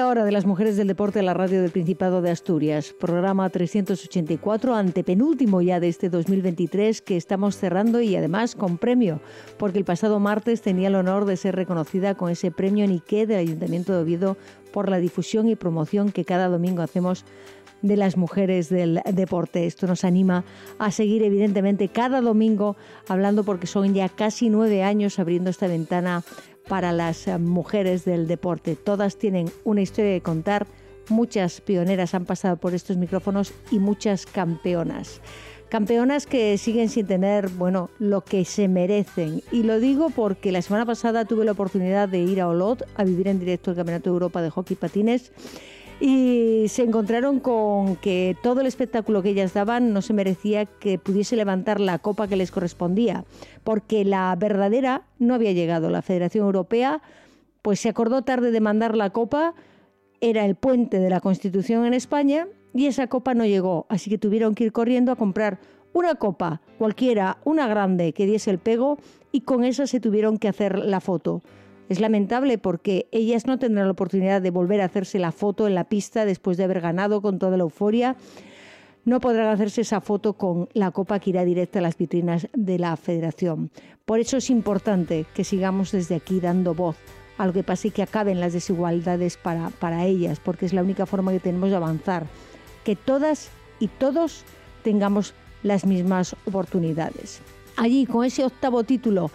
La hora de las mujeres del deporte a la radio del Principado de Asturias, programa 384, antepenúltimo ya de este 2023 que estamos cerrando y además con premio, porque el pasado martes tenía el honor de ser reconocida con ese premio Niqué del Ayuntamiento de Oviedo por la difusión y promoción que cada domingo hacemos de las mujeres del deporte. Esto nos anima a seguir evidentemente cada domingo hablando porque son ya casi nueve años abriendo esta ventana para las eh, mujeres del deporte. Todas tienen una historia de contar, muchas pioneras han pasado por estos micrófonos y muchas campeonas. Campeonas que siguen sin tener, bueno, lo que se merecen. Y lo digo porque la semana pasada tuve la oportunidad de ir a Olot a vivir en directo el Campeonato de Europa de Hockey Patines y se encontraron con que todo el espectáculo que ellas daban no se merecía que pudiese levantar la copa que les correspondía, porque la verdadera no había llegado. La Federación Europea pues se acordó tarde de mandar la copa, era el puente de la Constitución en España y esa copa no llegó, así que tuvieron que ir corriendo a comprar una copa, cualquiera, una grande que diese el pego y con esa se tuvieron que hacer la foto. Es lamentable porque ellas no tendrán la oportunidad de volver a hacerse la foto en la pista después de haber ganado con toda la euforia. No podrán hacerse esa foto con la copa que irá directa a las vitrinas de la federación. Por eso es importante que sigamos desde aquí dando voz a lo que pase y que acaben las desigualdades para, para ellas, porque es la única forma que tenemos de avanzar. Que todas y todos tengamos las mismas oportunidades. Allí, con ese octavo título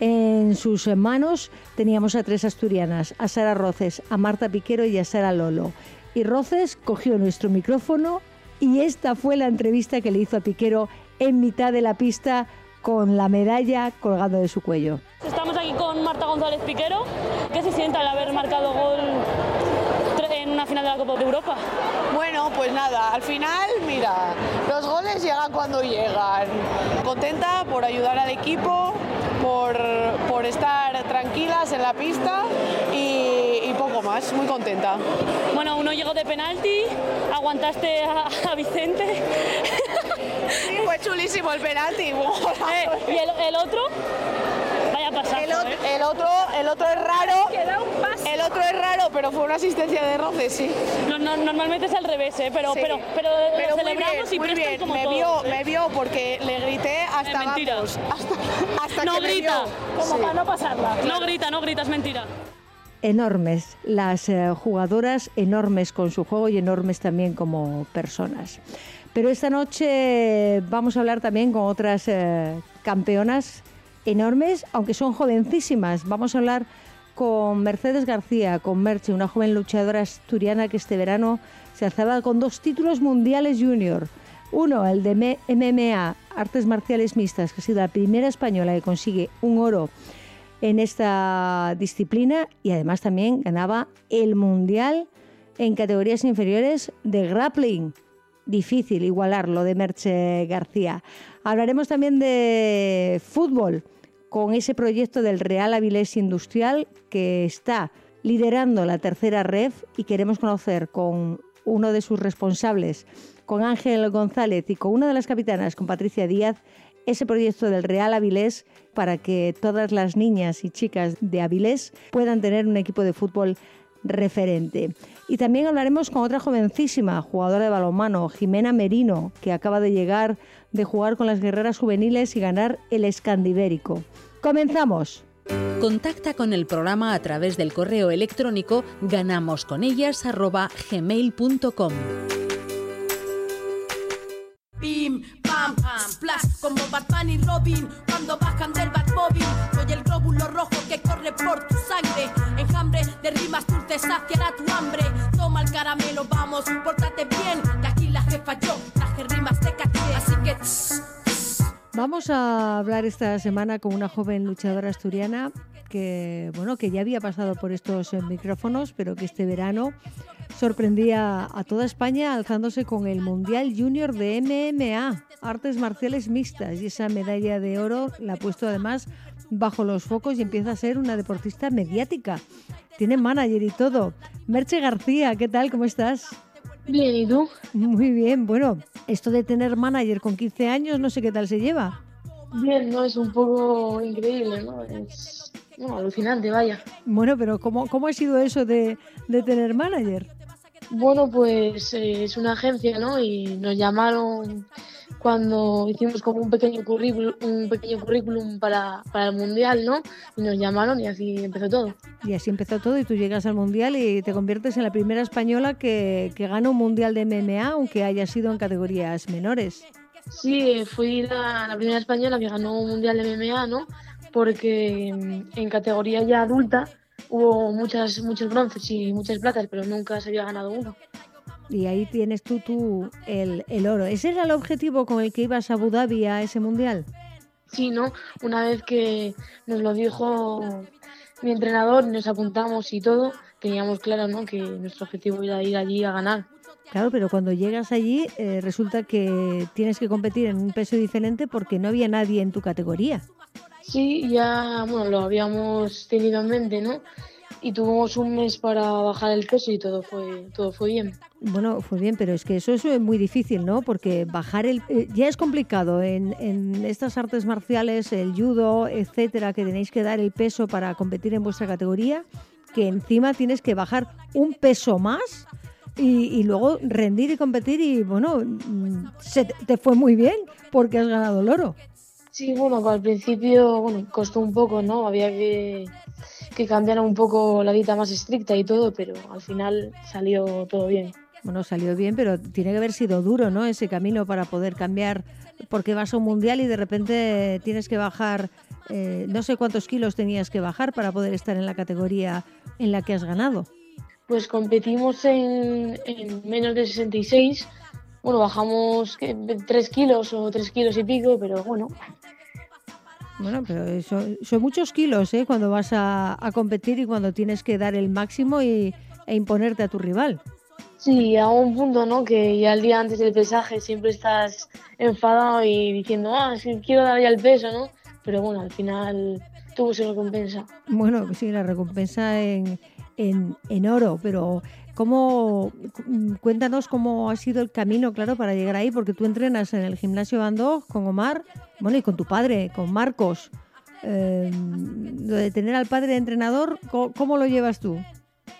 en sus manos teníamos a tres asturianas, a Sara Roces, a Marta Piquero y a Sara Lolo. Y Roces cogió nuestro micrófono y esta fue la entrevista que le hizo a Piquero en mitad de la pista con la medalla colgando de su cuello. Estamos aquí con Marta González Piquero. ¿Qué se siente al haber marcado gol en una final de la Copa de Europa? Bueno, pues nada, al final, mira, los goles llegan cuando llegan. Contenta por ayudar al equipo, por, por estar tranquilas en la pista y, y, poco más, muy contenta. Bueno, uno llegó de penalti, aguantaste a, a Vicente. Sí, fue chulísimo el penalti. Eh, ¿Y el, el, otro? El, ¿eh? el, otro, el otro es raro. El otro es raro, pero fue una asistencia de roce, sí. No, no, normalmente es al revés, ¿eh? pero, Sí. pero, pero, Pero lo celebramos bien, y muy prestan bien. como me todos, vio, ¿eh? me vio porque le grité hasta vamos, hasta, hasta No que me grita, vio. como Sí. para no pasarla. No grita, no grita, es mentira. enormes, las eh, jugadoras enormes con su juego y enormes también como personas. Pero esta noche vamos a hablar también con otras eh, campeonas enormes, aunque son jovencísimas. Vamos a hablar con Mercedes García, con Merche, una joven luchadora asturiana que este verano se alzaba con dos títulos mundiales junior. Uno, el de MMA, artes marciales mixtas, que ha sido la primera española que consigue un oro en esta disciplina y además también ganaba el mundial en categorías inferiores de grappling. Difícil igualarlo de Merche García. Hablaremos también de fútbol con ese proyecto del Real Avilés Industrial que está liderando la tercera REF y queremos conocer con uno de sus responsables, con Ángel González y con una de las capitanas, con Patricia Díaz, ese proyecto del Real Avilés para que todas las niñas y chicas de Avilés puedan tener un equipo de fútbol referente. Y también hablaremos con otra jovencísima jugadora de balonmano, Jimena Merino, que acaba de llegar de jugar con las guerreras juveniles y ganar el Escandibérico. ¡Comenzamos! Contacta con el programa a través del correo electrónico ganamosconellas@gmail.com. Pim, pam, splash, como Batman y Robin cuando bajan del Batmóvil. Soy el glóbulo rojo que corre por tu sangre. Enjambre de rimas dulces saciará tu hambre. Toma el caramelo, vamos, pórtate bien. Que aquí la jefa yo Vamos a hablar esta semana con una joven luchadora asturiana que, bueno, que ya había pasado por estos eh, micrófonos, pero que este verano sorprendía a toda España alzándose con el Mundial Junior de MMA, artes marciales mixtas, y esa medalla de oro la ha puesto además bajo los focos y empieza a ser una deportista mediática. Tiene manager y todo. Merche García, ¿qué tal? ¿Cómo estás? Bien, ¿y tú? Muy bien. Bueno, esto de tener manager con 15 años, no sé qué tal se lleva. Bien, no, es un poco increíble, ¿no? Es alucinante, vaya. Bueno, pero ¿cómo, cómo ha sido eso de, de tener manager? Bueno, pues eh, es una agencia, ¿no? Y nos llamaron cuando hicimos como un pequeño currículum, un pequeño currículum para, para, el mundial, ¿no? Y nos llamaron y así empezó todo. Y así empezó todo y tú llegas al mundial y te conviertes en la primera española que, que gana un mundial de MMA, aunque haya sido en categorías menores. Sí, fui la, la primera española que ganó un mundial de MMA, ¿no? Porque en categoría ya adulta hubo muchas, muchos bronces y muchas platas, pero nunca se había ganado uno y ahí tienes tú, tú el, el, oro. ¿Ese era el objetivo con el que ibas a Abu Dhabi a ese mundial? Sí, ¿no? Una vez que nos lo dijo mi entrenador, nos apuntamos y todo, teníamos claro ¿no? que nuestro objetivo era ir allí a ganar. Claro, pero cuando llegas allí eh, resulta que tienes que competir en un peso diferente porque no había nadie en tu categoría. Sí, ya bueno, lo habíamos tenido en mente, ¿no? Y tuvimos un mes para bajar el peso y todo fue todo fue bien. Bueno, fue bien, pero es que eso, es muy difícil, ¿no? Porque bajar el eh, ya es complicado en, en, estas artes marciales, el judo, etcétera, que tenéis que dar el peso para competir en vuestra categoría, que encima tienes que bajar un peso más. Y, y luego rendir y competir y bueno, mm, se te fue muy bien porque has ganado el oro. Sí, bueno, al principio bueno, costó un poco, ¿no? Había que que cambiaron un poco la dieta más estricta y todo, pero al final salió todo bien. Bueno, salió bien, pero tiene que haber sido duro, ¿no? Ese camino para poder cambiar, porque vas a un mundial y de repente tienes que bajar, eh, no sé cuántos kilos tenías que bajar para poder estar en la categoría en la que has ganado. Pues competimos en, en menos de 66. Bueno, bajamos 3 kilos o 3 kilos y pico, pero bueno, bueno, pero son, son muchos kilos ¿eh? cuando vas a, a, competir y cuando tienes que dar el máximo y, e imponerte a tu rival. Sí, a un punto, ¿no? Que ya el día antes del pesaje siempre estás enfadado y diciendo, ah, sí, quiero dar ya el peso, ¿no? Pero bueno, al final tuvo su recompensa. Bueno, sí, la recompensa en, en, en oro, pero ¿cómo, cuéntanos cómo ha sido el camino, claro, para llegar ahí, porque tú entrenas en el gimnasio Bandó con Omar bueno, y con tu padre, con Marcos. Eh, de tener al padre de entrenador, ¿cómo, lo llevas tú?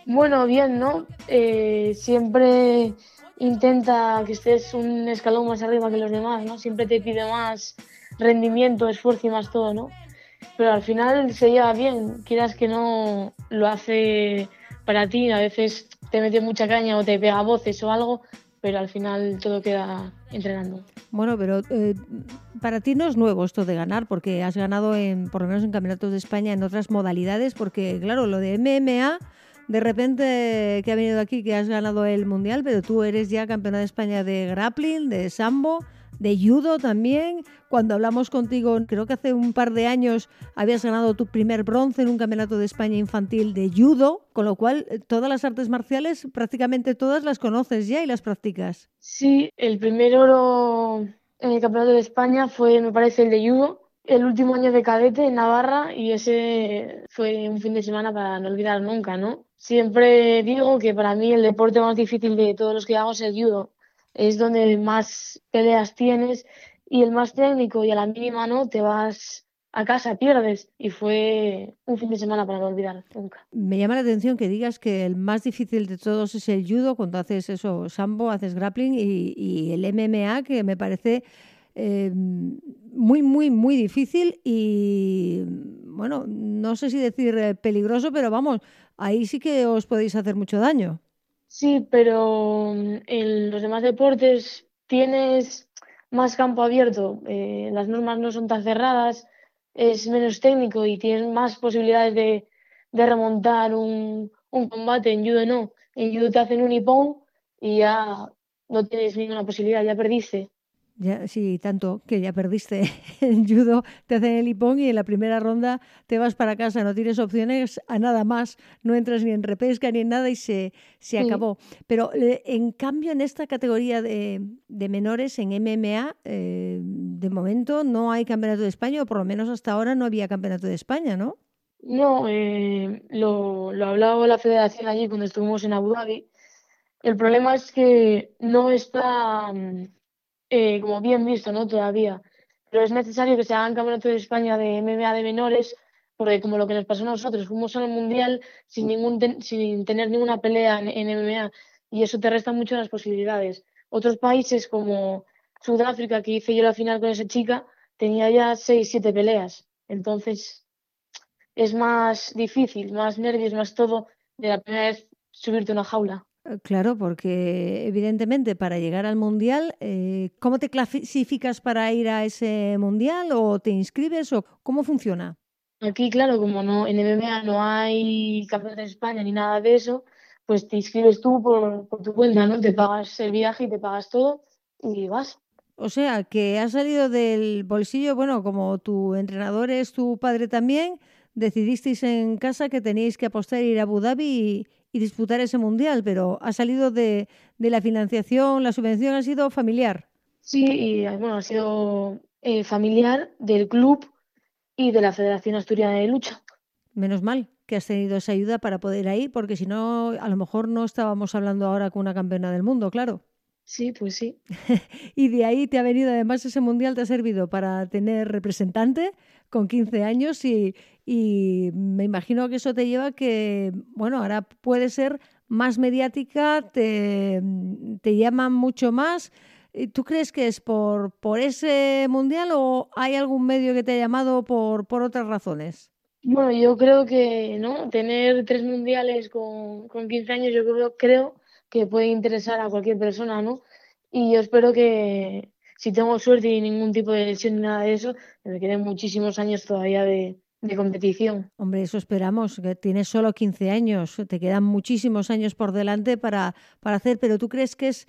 Bueno, bien, ¿no? Eh, siempre intenta que estés un escalón más arriba que los demás, ¿no? Siempre te pide más rendimiento, esfuerzo y más todo, ¿no? Pero al final se lleva bien, quieras que no lo hace para ti, a veces te mete mucha caña o te pega voces o algo, pero al final todo queda entrenando. Bueno, pero eh, para ti no es nuevo esto de ganar, porque has ganado en, por lo menos en campeonatos de España en otras modalidades, porque claro, lo de MMA, de repente que ha venido aquí que has ganado el mundial, pero tú eres ya campeona de España de grappling, de sambo, de judo también. Cuando hablamos contigo, creo que hace un par de años habías ganado tu primer bronce en un campeonato de España infantil de judo, con lo cual eh, todas las artes marciales, prácticamente todas las conoces ya y las practicas. Sí, el primer oro en el campeonato de España fue, me parece, el de judo. El último año de cadete en Navarra y ese fue un fin de semana para no olvidar nunca, ¿no? Siempre digo que para mí el deporte más difícil de todos los que hago es el judo es donde más peleas tienes y el más técnico y a la mínima no te vas a casa, pierdes y fue un fin de semana para no olvidar nunca. Me llama la atención que digas que el más difícil de todos es el judo cuando haces eso, sambo, haces grappling y, el MMA que me parece eh, muy, muy, muy difícil y bueno, no sé si decir eh, peligroso, pero vamos, ahí sí que os podéis hacer mucho daño. Sí, pero mm, en los demás deportes tienes más campo abierto, eh, las normas no son tan cerradas, es menos técnico y tienes más posibilidades de, de remontar un, un, combate. En judo no, en judo te hacen un hipón y ya no tienes ninguna posibilidad, ya perdiste. Ya, sí, tanto que ya perdiste en judo, te hacen el hipón y en la primera ronda te vas para casa, no tienes opciones a nada más, no entras ni en repesca ni en nada y se, se acabó. Pero eh, en cambio en esta categoría de, de menores, en MMA, eh, de momento no hay campeonato de España, o por lo menos hasta ahora no había campeonato de España, ¿no? No, eh, lo, lo hablaba la federación allí cuando estuvimos en Abu Dhabi. El problema es que no está mm, eh, como bien visto, ¿no? Todavía. Pero es necesario que se hagan campeonatos de España de MMA de menores, porque como lo que nos pasó a nosotros, fuimos al Mundial sin, ningún sin tener ninguna pelea en, MMA y eso te resta mucho las posibilidades. Otros países como Sudáfrica, que hice yo la final con esa chica, tenía ya seis, siete peleas. Entonces es más difícil, más nervios, más todo de la primera vez subirte a una jaula. Eh, claro, porque evidentemente para llegar al Mundial, eh, ¿cómo te clasificas para ir a ese Mundial o te inscribes o cómo funciona? Aquí, claro, como no en MMA no hay campeonato de España ni nada de eso, pues te inscribes tú por, por tu cuenta, ¿no? Te pagas el viaje y te pagas todo y vas. O sea, que has salido del bolsillo, bueno, como tu entrenador es tu padre también, decidisteis en casa que teníais que apostar ir a Abu Dhabi y, y disputar ese mundial, pero ha salido de, de, la financiación, la subvención ha sido familiar. Sí, y bueno, ha sido eh, familiar del club y de la Federación Asturiana de Lucha. Menos mal que has tenido esa ayuda para poder ir, porque si no, a lo mejor no estábamos hablando ahora con una campeona del mundo, claro. Sí, pues sí. y de ahí te ha venido, además, ese mundial te ha servido para tener representante con 15 años y, y me imagino que eso te lleva a que, bueno, ahora puede ser más mediática, te, te llaman mucho más. ¿Tú crees que es por, por ese mundial o hay algún medio que te ha llamado por, por otras razones? Bueno, yo creo que no tener tres mundiales con, con 15 años, yo creo, creo que puede interesar a cualquier persona, ¿no? Y yo espero que si tengo suerte y ningún tipo de lesión ni nada de eso, me queden muchísimos años todavía de, de competición. Hombre, eso esperamos, que tienes solo 15 años, te quedan muchísimos años por delante para, para hacer, pero ¿tú crees que es,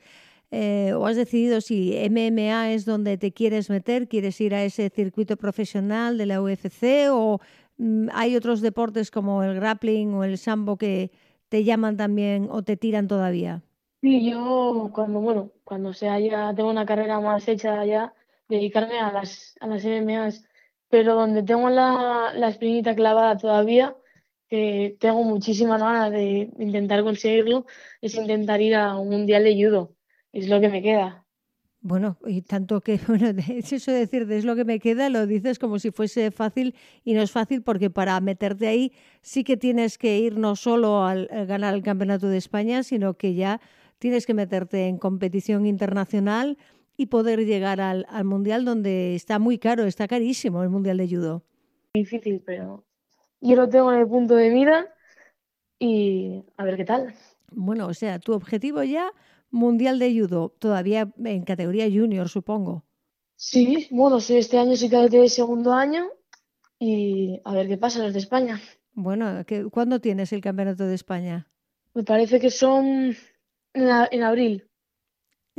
eh, o has decidido si MMA es donde te quieres meter, quieres ir a ese circuito profesional de la UFC o mm, hay otros deportes como el grappling o el sambo que te llaman también o te tiran todavía? Sí, yo cuando, bueno, cuando sea ya tengo una carrera más hecha ya, dedicarme a las, a las MMAs, pero donde tengo la, la espinita clavada todavía, que tengo muchísimas ganas de intentar conseguirlo, es intentar ir a un mundial de judo, es lo que me queda. Bueno, y tanto que, bueno, es eso de decir, es lo que me queda, lo dices como si fuese fácil y no es fácil porque para meterte ahí sí que tienes que ir no solo al, ganar el Campeonato de España, sino que ya tienes que meterte en competición internacional y poder llegar al, al Mundial donde está muy caro, está carísimo el Mundial de Judo. Difícil, pero yo lo tengo en el punto de mira y a ver qué tal. Bueno, o sea, tu objetivo ya Mundial de Judo, todavía en categoría junior, supongo. Sí, bueno, sí, este año sí que de segundo año y a ver qué pasa los de España. Bueno, ¿cuándo tienes el Campeonato de España? Me parece que son en, abril.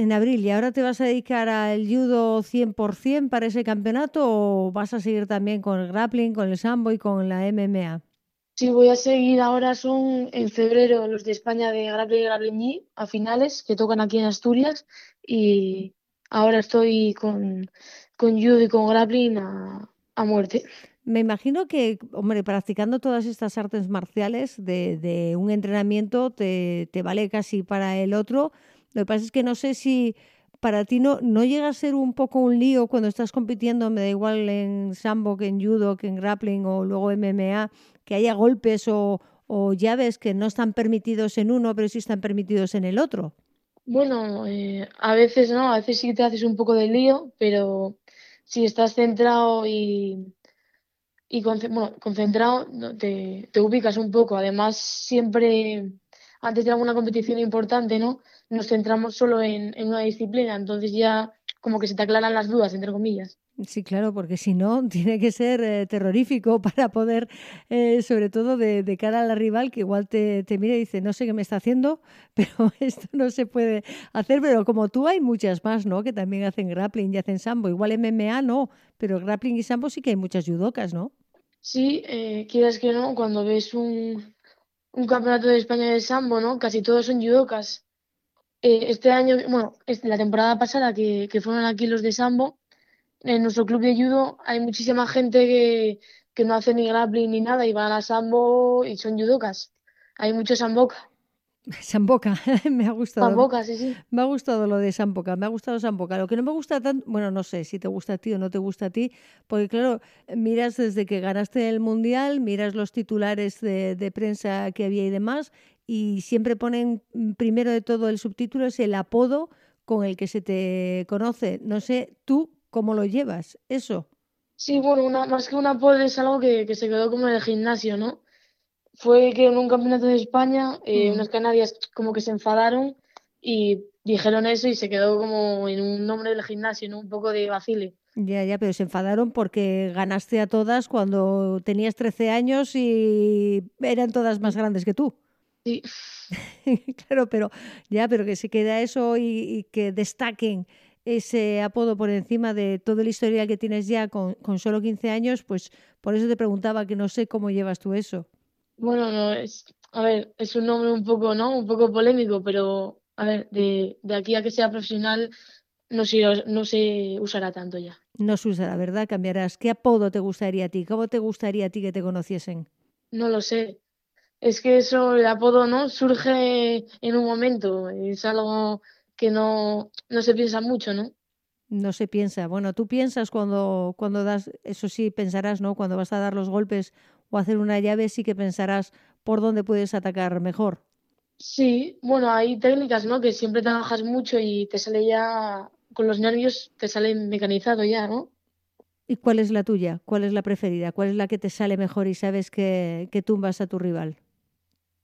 En abril, ¿y ahora te vas a dedicar al judo 100% para ese campeonato o vas a seguir también con el grappling, con el sambo y con la MMA? Sí, voy a seguir ahora, son en febrero los de España de Grappling y Grappling a finales, que tocan aquí en Asturias, y ahora estoy con, con judo y con grappling a, a muerte. Me imagino que, hombre, practicando todas estas artes marciales de, de un entrenamiento te, te, vale casi para el otro. Lo que pasa es que no sé si para ti no, no llega a ser un poco un lío cuando estás compitiendo, me da igual en sambo que en judo, que en grappling o luego MMA, que haya golpes o, llaves que no están permitidos en uno, pero sí están permitidos en el otro. Bueno, eh, a veces no, a veces sí te haces un poco de lío, pero si estás centrado y, y bueno, concentrado, te ubicas un poco. Además, siempre antes de alguna competición importante, ¿no? Nos centramos solo en, en, una disciplina, entonces ya como que se te aclaran las dudas, entre comillas. Sí, claro, porque si no, tiene que ser eh, terrorífico para poder, eh, sobre todo de, de, cara a la rival, que igual te, te mira y dice, no sé qué me está haciendo, pero esto no se puede hacer. Pero como tú hay muchas más, ¿no? Que también hacen grappling y hacen sambo. Igual MMA no, pero grappling y sambo sí que hay muchas judocas, ¿no? Sí, eh, quieras que no, cuando ves un, un campeonato de España de sambo, ¿no? Casi todos son judocas. Eh, este año, bueno, la temporada pasada que, que fueron aquí los de sambo, en nuestro club de judo hay muchísima gente que, que no hace ni grappling ni nada y van a sambo y son judocas. Hay mucho samboca. Samboca, me ha gustado. Samboca, sí, sí. Me ha gustado lo de Samboca, me ha gustado Samboca. Lo que no me gusta tanto, bueno, no sé si te gusta a ti o no te gusta a ti, porque claro, miras desde que ganaste el Mundial, miras los titulares de, de prensa que había y demás, y siempre ponen mm, primero de todo el subtítulo es el apodo con el que se te conoce. No sé, tú cómo lo llevas, eso. Sí, bueno, una, más que un apodo es algo que, que se quedó como en el gimnasio, ¿no? fue que en un campeonato de España eh, Mm. unas canarias como que se enfadaron y dijeron eso y se quedó como en un nombre del gimnasio, ¿no? Un poco de vacile. Ya, ya, pero se enfadaron porque ganaste a todas cuando tenías 13 años y eran todas más grandes que tú. Sí, Claro, pero ya, pero que se queda eso y, y que destaquen ese apodo por encima de todo el historial que tienes ya con, con solo 15 años, pues por eso te preguntaba que no sé cómo llevas tú eso. bueno, no es, a ver, es un nombre un poco, ¿no? Un poco polémico, pero a ver, de, de aquí a que sea profesional no se, no se usará tanto ya. No se usará, ¿verdad? Cambiarás. ¿Qué apodo te gustaría a ti? ¿Cómo te gustaría a ti que te conociesen? No lo sé. Es que eso, el apodo, ¿no? Surge en un momento, es algo que no, no se piensa mucho, ¿no? No se piensa. Bueno, tú piensas cuando, cuando das, eso sí pensarás, ¿no? Cuando vas a dar los golpes o hacer una llave, sí que pensarás por dónde puedes atacar mejor. Sí, bueno, hay técnicas, ¿no? Que siempre trabajas mucho y te sale ya, con los nervios, te sale mecanizado ya, ¿no? ¿Y cuál es la tuya? ¿Cuál es la preferida? ¿Cuál es la que te sale mejor y sabes que, que tumbas a tu rival?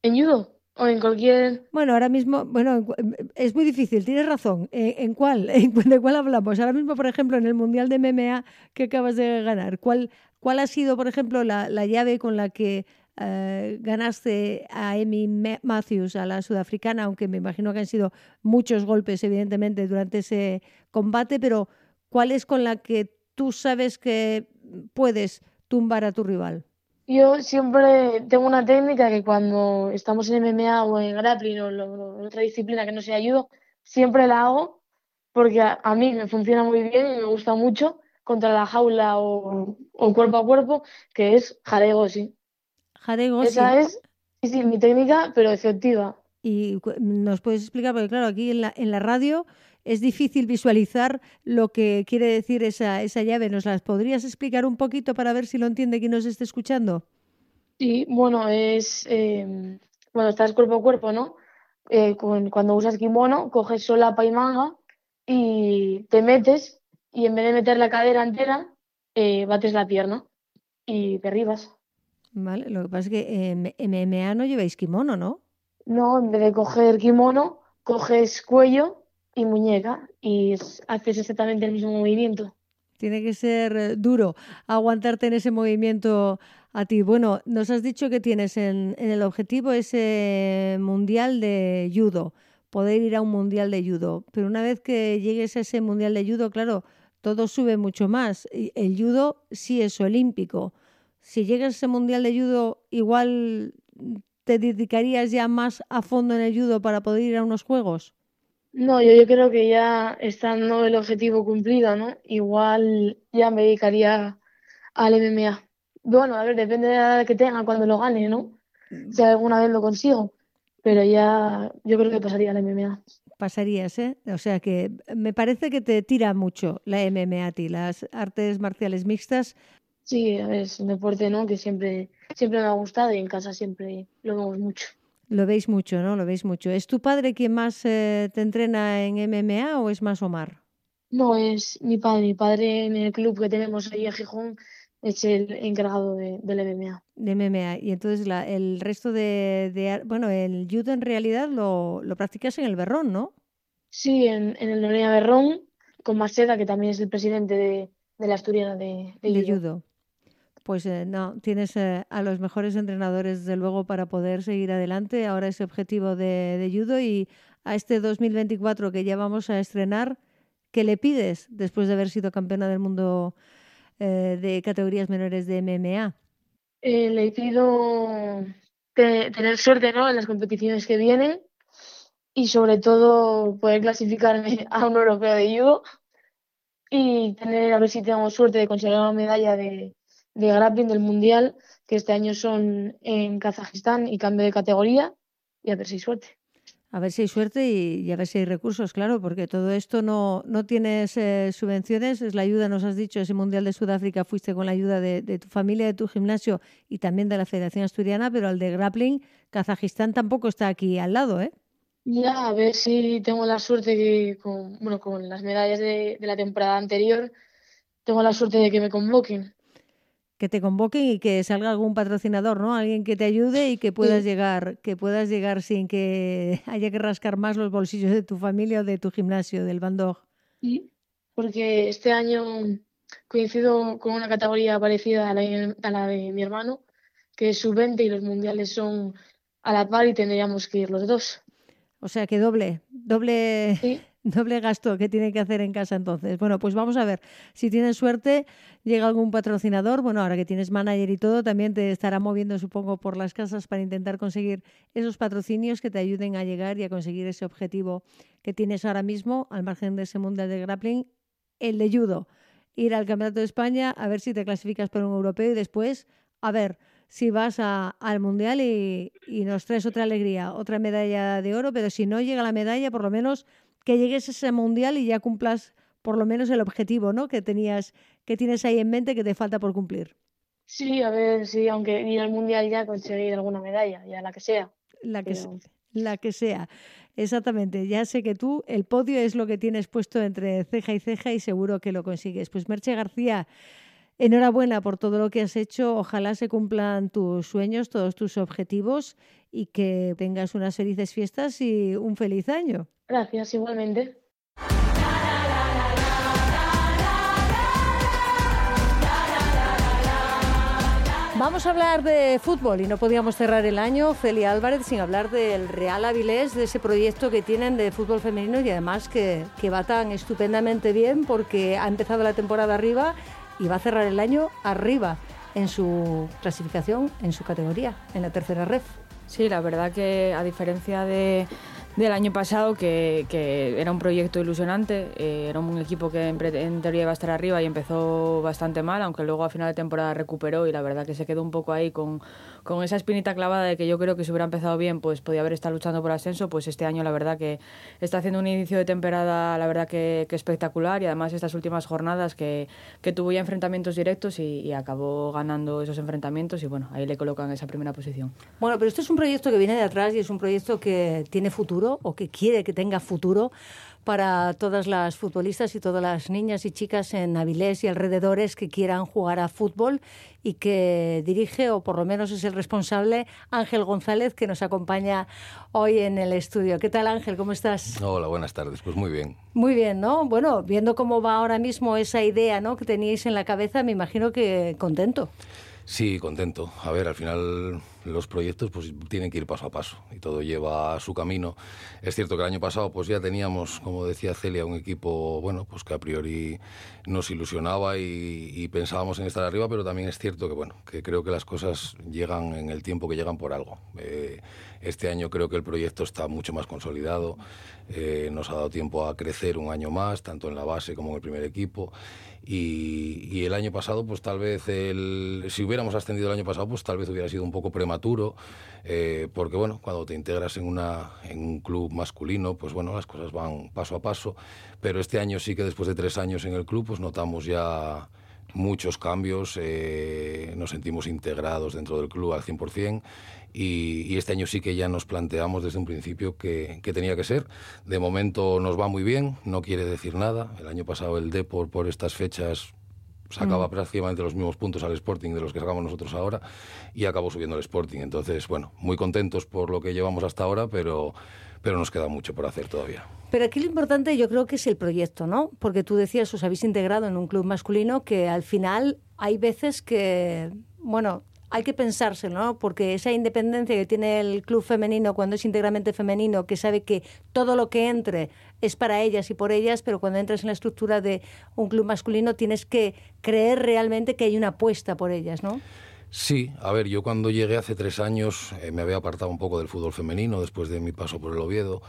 En judo o en cualquier... Bueno, ahora mismo, bueno, en cu- es muy difícil, tienes razón. ¿En, cuál? ¿En cu- ¿De cuál hablamos? Ahora mismo, por ejemplo, en el Mundial de MMA que acabas de ganar, ¿cuál, cuál ha sido, por ejemplo, la, la llave con la que eh, ganaste a Ma- Matthews, a la sudafricana, aunque me imagino que han sido muchos golpes, evidentemente, durante ese combate, pero ¿cuál es con la que tú sabes que puedes tumbar a tu rival? Yo siempre tengo una técnica que cuando estamos en MMA o en grappling o en otra disciplina que no sea judo, siempre la hago porque a, a mí me funciona muy bien y me gusta mucho contra la jaula o, o cuerpo a cuerpo, que es Haregoshi. Jaregosi. Esa es, sí, sí, mi técnica, pero efectiva. Y nos puedes explicar, porque claro, aquí en la, en la radio es difícil visualizar lo que quiere decir esa, esa llave. ¿Nos las podrías explicar un poquito para ver si lo entiende quien nos esté escuchando? Sí, bueno, es eh, cuando estás cuerpo a cuerpo, ¿no? Eh, con- cuando usas kimono, coges solapa y manga y te metes y en vez de meter la cadera entera, eh, bates la pierna y derribas. ¿Vale? Lo que pasa es que en MMA no lleváis kimono, ¿no? No, en vez de coger kimono, coges cuello y muñeca y es- haces exactamente el mismo movimiento. Tiene que ser eh, duro aguantarte en ese movimiento a ti. Bueno, nos has dicho que tienes en, el objetivo ese mundial de judo, poder ir a un mundial de judo. Pero una vez que llegues a ese mundial de judo, claro, todo sube mucho más. El judo sí es olímpico. Si llegas a ese mundial de judo, igual te dedicarías ya más a fondo en el judo para poder ir a unos juegos. No, yo, yo creo que ya estando el objetivo cumplido, ¿no? Igual ya me dedicaría al MMA. Bueno, a ver, depende de la edad que tenga cuando lo gane, ¿no? Si alguna vez lo consigo. Pero ya yo creo que pasaría al MMA. Pasarías, ¿eh? O sea que me parece que te tira mucho la MMA a ti, las artes marciales mixtas. Sí, a ver, es un deporte, ¿no? Que siempre, siempre me ha gustado y en casa siempre lo vemos mucho. Lo veis mucho, ¿no? Lo veis mucho. ¿Es tu padre quien más eh, te entrena en MMA o es más Omar? No, es mi padre. Mi padre en el club que tenemos ahí en Gijón es el encargado de, del MMA. De MMA. Y entonces la- el resto de, de Bueno, el judo en realidad lo, lo practicas en el berrón, ¿no? Sí, en, en el Lorena Berrón, con Maceda, que también es el presidente de, de la asturiana de, judo. Pues eh, no, tienes eh, a los mejores entrenadores, desde luego, para poder seguir adelante. Ahora ese objetivo de, judo y a este 2024 que ya vamos a estrenar, ¿qué le pides después de haber sido campeona del mundo eh, de categorías menores de MMA? Eh, le pido tener suerte ¿no? en las competiciones que vienen y sobre todo poder clasificarme a un europeo de judo y tener a ver si tenemos suerte de conseguir una medalla de, de grappling del mundial que este año son en Kazajistán y cambio de categoría y a ver si hay suerte. A ver si hay suerte y, a ver si hay recursos, claro, porque todo esto no, no tienes eh, subvenciones, es la ayuda, nos has dicho, ese Mundial de Sudáfrica fuiste con la ayuda de, tu familia, de tu gimnasio y también de la Federación Asturiana, pero al de grappling, Kazajistán tampoco está aquí al lado, ¿eh? Ya, a ver si tengo la suerte que con, bueno, con las medallas de la temporada anterior, tengo la suerte de que me convoquen que te convoquen y que salga algún patrocinador, ¿no? Alguien que te ayude y que puedas llegar, que puedas llegar sin que haya que rascar más los bolsillos de tu familia o de tu gimnasio, del Bandog. Sí, porque este año coincido con una categoría parecida a la, de mi hermano, que es sub-20 y los mundiales son a la par y tendríamos que ir los dos. O sea que doble, doble, doble gasto que tiene que hacer en casa entonces. Bueno, pues vamos a ver, si tienes suerte, llega algún patrocinador, bueno, ahora que tienes manager y todo, también te estará moviendo, supongo, por las casas para intentar conseguir esos patrocinios que te ayuden a llegar y a conseguir ese objetivo que tienes ahora mismo, al margen de ese mundial de grappling, el de judo. Ir al Campeonato de España, a ver si te clasificas para un europeo y después, a ver si vas al Mundial y, y, nos traes otra alegría, otra medalla de oro, pero si no llega la medalla, por lo menos que llegues a ese mundial y ya cumplas por lo menos el objetivo, ¿no? Que tenías, que tienes ahí en mente que te falta por cumplir. Sí, a ver, sí, aunque ir al mundial ya conseguir alguna medalla, ya la que sea. La que, sea, la que sea. Exactamente, ya sé que tú el podio es lo que tienes puesto entre ceja y ceja y seguro que lo consigues. Pues Merche García, enhorabuena por todo lo que has hecho, ojalá se cumplan tus sueños, todos tus objetivos y que tengas unas felices fiestas y un feliz año. Gracias, igualmente. Vamos a hablar de fútbol y no podíamos cerrar el año, Celia Álvarez, sin hablar del Real Avilés, de ese proyecto que tienen de fútbol femenino y además que, que va tan estupendamente bien porque ha empezado la temporada arriba y va a cerrar el año arriba en su clasificación, en su categoría, en la tercera red. Sí, la verdad que a diferencia de, del año pasado, que, que, era un proyecto ilusionante. Eh, era un equipo que en, en, teoría iba a estar arriba y empezó bastante mal, aunque luego a final de temporada recuperó y la verdad que se quedó un poco ahí con, con esa espinita clavada de que yo creo que si hubiera empezado bien, pues podía haber estado luchando por ascenso. Pues este año la verdad que está haciendo un inicio de temporada, la verdad que, espectacular y además estas últimas jornadas que, que tuvo ya enfrentamientos directos y, y acabó ganando esos enfrentamientos y bueno, ahí le colocan esa primera posición. Bueno, pero esto es un proyecto que viene de atrás y es un proyecto que tiene futuro o que quiere que tenga futuro para todas las futbolistas y todas las niñas y chicas en Avilés y alrededores que quieran jugar a fútbol y que dirige, o por lo menos es el responsable, Ángel González, que nos acompaña hoy en el estudio. ¿Qué tal, Ángel? ¿Cómo estás? Hola, buenas tardes. Pues muy bien. Muy bien, ¿no? Bueno, viendo cómo va ahora mismo esa idea ¿no? que teníais en la cabeza, me imagino que contento. Sí, contento. A ver, al final los proyectos pues tienen que ir paso a paso y todo lleva su camino. Es cierto que el año pasado pues ya teníamos, como decía Celia, un equipo bueno pues que a priori nos ilusionaba y, pensábamos en estar arriba, pero también es cierto que bueno que creo que las cosas llegan en el tiempo que llegan por algo. Eh, este año creo que el proyecto está mucho más consolidado, eh, nos ha dado tiempo a crecer un año más, tanto en la base como en el primer equipo. Y, el año pasado, pues tal vez, el, si hubiéramos ascendido el año pasado, pues tal vez hubiera sido un poco prematuro, eh, porque bueno, cuando te integras en, una, en un club masculino, pues bueno, las cosas van paso a paso, pero este año sí que después de tres años en el club, pues notamos ya muchos cambios, eh, nos sentimos integrados dentro del club al 100%. Y, este año sí que ya nos planteamos desde un principio que, tenía que ser. De momento nos va muy bien, no quiere decir nada. El año pasado el Depor por estas fechas sacaba mm. prácticamente los mismos puntos al Sporting de los que sacamos nosotros ahora y acabó subiendo el Sporting. Entonces, bueno, muy contentos por lo que llevamos hasta ahora, pero pero nos queda mucho por hacer todavía. Pero aquí lo importante yo creo que es el proyecto, ¿no? Porque tú decías, os habéis integrado en un club masculino que al final hay veces que, bueno, hay que pensárselo, ¿no? Porque esa independencia que tiene el club femenino cuando es íntegramente femenino, que sabe que todo lo que entre es para ellas y por ellas, pero cuando entras en la estructura de un club masculino tienes que creer realmente que hay una apuesta por ellas, ¿no? Sí, a ver, yo cuando llegué hace tres años eh, me había apartado un poco del fútbol femenino después de mi paso por el Oviedo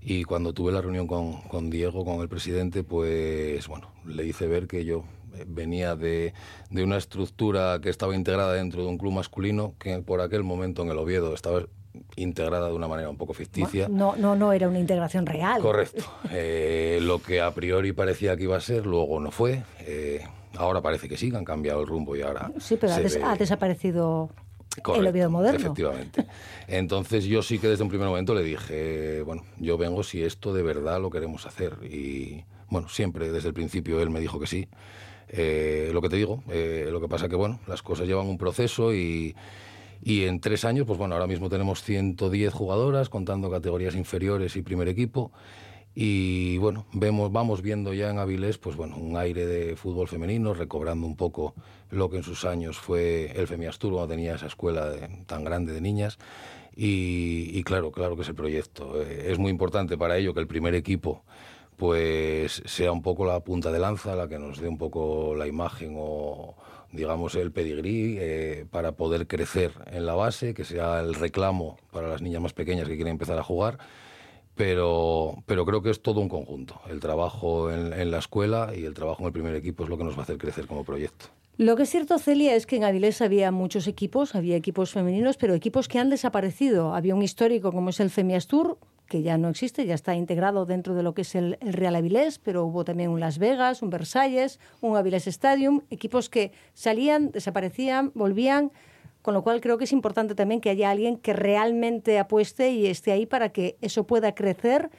y cuando tuve la reunión con, con Diego, con el presidente, pues bueno, le hice ver que yo venía de, de, una estructura que estaba integrada dentro de un club masculino que por aquel momento en el Oviedo estaba integrada de una manera un poco ficticia. No, no, no era una integración real. Correcto. Eh, lo que a priori parecía que iba a ser, luego no fue. Eh, ahora parece que sí, que han cambiado el rumbo y ahora. Sí, pero ha, des ha, desaparecido el Oviedo moderno. Efectivamente. Entonces yo sí que desde un primer momento le dije, bueno, yo vengo si esto de verdad lo queremos hacer. Y bueno, siempre desde el principio él me dijo que sí. Eh, lo que te digo, eh, lo que pasa que, bueno, las cosas llevan un proceso y, y en tres años, pues bueno, ahora mismo tenemos 110 jugadoras, contando categorías inferiores y primer equipo. Y bueno, vemos, vamos viendo ya en Avilés, pues bueno, un aire de fútbol femenino, recobrando un poco lo que en sus años fue el Femiastur, cuando tenía esa escuela tan grande de niñas. Y, y, claro, claro que es el proyecto. Eh, es muy importante para ello que el primer equipo pues sea un poco la punta de lanza, la que nos dé un poco la imagen o digamos el pedigrí eh, para poder crecer en la base, que sea el reclamo para las niñas más pequeñas que quieren empezar a jugar. Pero, pero creo que es todo un conjunto. El trabajo en, la escuela y el trabajo en el primer equipo es lo que nos va a hacer crecer como proyecto. Lo que es cierto, Celia, es que en Avilés había muchos equipos, había equipos femeninos, pero equipos que han desaparecido. Había un histórico como es el Femiastur, que ya no existe, ya está integrado dentro de lo que es el, Real Avilés, pero hubo también un Las Vegas, un Versalles, un Avilés Stadium, equipos que salían, desaparecían, volvían, con lo cual creo que es importante también que haya alguien que realmente apueste y esté ahí para que eso pueda crecer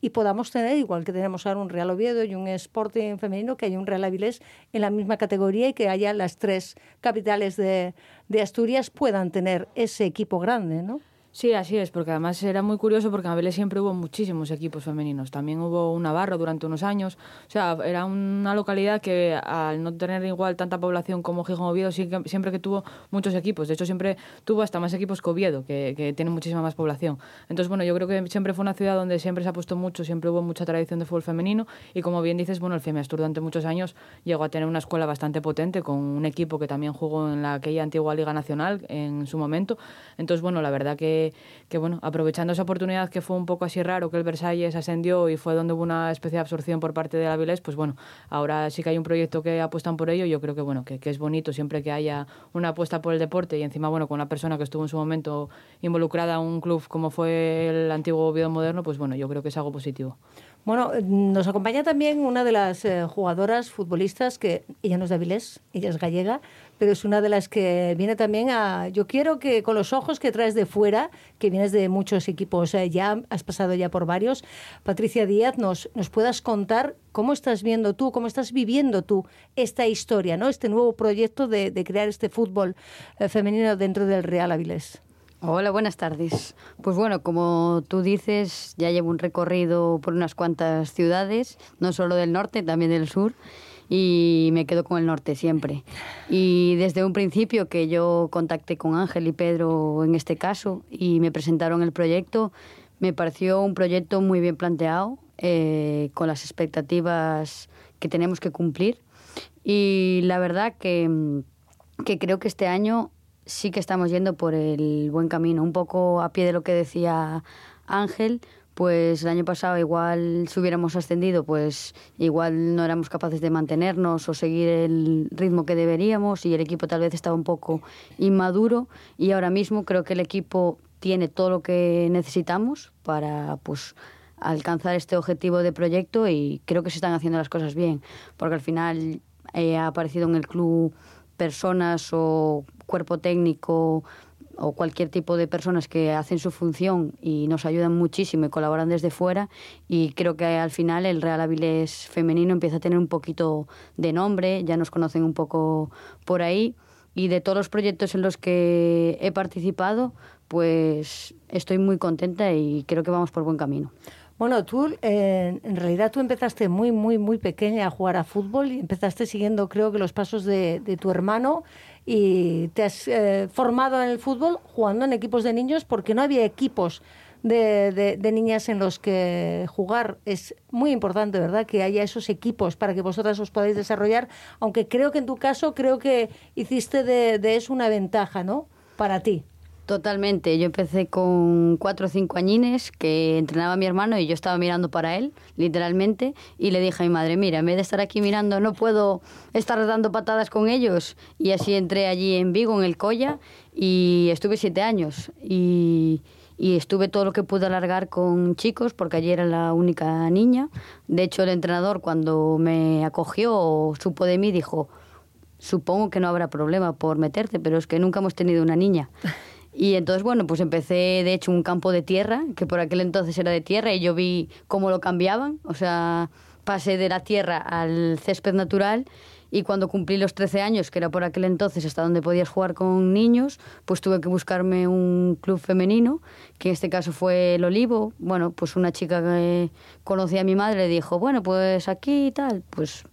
y podamos tener, igual que tenemos ahora un Real Oviedo y un Sporting femenino, que haya un Real Avilés en la misma categoría y que haya las tres capitales de, de Asturias puedan tener ese equipo grande, ¿no? Sí, así es, porque además era muy curioso porque en Avilés siempre hubo muchísimos equipos femeninos. También hubo un Navarro durante unos años. O sea, era una localidad que al no tener igual tanta población como Gijón Oviedo, siempre que tuvo muchos equipos. De hecho, siempre tuvo hasta más equipos que Oviedo, que, que tiene muchísima más población. Entonces, bueno, yo creo que siempre fue una ciudad donde siempre se ha puesto mucho, siempre hubo mucha tradición de fútbol femenino. Y como bien dices, bueno, el Femiastur durante muchos años llegó a tener una escuela bastante potente con un equipo que también jugó en la aquella antigua Liga Nacional en su momento. Entonces, bueno, la verdad que, que bueno, aprovechando esa oportunidad que fue un poco así raro, que el Versalles ascendió y fue donde hubo una especie de absorción por parte de Avilés, pues bueno, ahora sí que hay un proyecto que apuestan por ello. Yo creo que bueno, que, que, es bonito siempre que haya una apuesta por el deporte y encima, bueno, con una persona que estuvo en su momento involucrada en un club como fue el antiguo Oviedo Moderno, pues bueno, yo creo que es algo positivo. Bueno, nos acompaña también una de las eh, jugadoras futbolistas que ella no es de Avilés, ella es gallega, pero es una de las que viene también a... Yo quiero que con los ojos que traes de fuera, que vienes de muchos equipos eh, ya, has pasado ya por varios, Patricia Díaz, nos, nos puedas contar cómo estás viendo tú, cómo estás viviendo tú esta historia, ¿no? este nuevo proyecto de, crear este fútbol eh, femenino dentro del Real Avilés. Hola, buenas tardes. Pues bueno, como tú dices, ya llevo un recorrido por unas cuantas ciudades, no solo del norte, también del sur, y me quedo con el norte siempre. Y desde un principio que yo contacté con Ángel y Pedro en este caso y me presentaron el proyecto, me pareció un proyecto muy bien planteado, eh, con las expectativas que tenemos que cumplir. Y la verdad que, que creo que este año sí que estamos yendo por el buen camino, un poco a pie de lo que decía Ángel, pues el año pasado igual si hubiéramos ascendido, pues igual no éramos capaces de mantenernos o seguir el ritmo que deberíamos y el equipo tal vez estaba un poco inmaduro. Y ahora mismo creo que el equipo tiene todo lo que necesitamos para pues alcanzar este objetivo de proyecto y creo que se están haciendo las cosas bien, porque al final eh, ha aparecido en el club personas o cuerpo técnico o cualquier tipo de personas que hacen su función y nos ayudan muchísimo y colaboran desde fuera y creo que al final el Real Avilés femenino empieza a tener un poquito de nombre, ya nos conocen un poco por ahí y de todos los proyectos en los que he participado, pues estoy muy contenta y creo que vamos por buen camino. Bueno, tú eh, en realidad tú empezaste muy, muy, muy pequeña a jugar a fútbol y empezaste siguiendo creo que los pasos de, tu hermano y te has eh, formado en el fútbol jugando en equipos de niños porque no había equipos de, de, niñas en los que jugar. Es muy importante, ¿verdad?, que haya esos equipos para que vosotras os podáis desarrollar, aunque creo que en tu caso creo que hiciste de, de eso una ventaja, ¿no?, para ti. Totalmente. Yo empecé con cuatro o cinco añines que entrenaba a mi hermano y yo estaba mirando para él, literalmente, y le dije a mi madre, mira, en vez de estar aquí mirando, no puedo estar dando patadas con ellos. Y así entré allí en Vigo, en el Colla, y estuve siete años. Y, estuve todo lo que pude alargar con chicos porque allí era la única niña. De hecho, el entrenador cuando me acogió supo de mí dijo, supongo que no habrá problema por meterte, pero es que nunca hemos tenido una niña. Y entonces, bueno, pues empecé de hecho un campo de tierra, que por aquel entonces era de tierra, y yo vi cómo lo cambiaban, o sea, pasé de la tierra al césped natural y cuando cumplí los 13 años, que era por aquel entonces hasta donde podías jugar con niños, pues tuve que buscarme un club femenino, que en este caso fue el Olivo. Bueno, pues una chica que conocía a mi madre dijo, bueno, pues aquí y tal, pues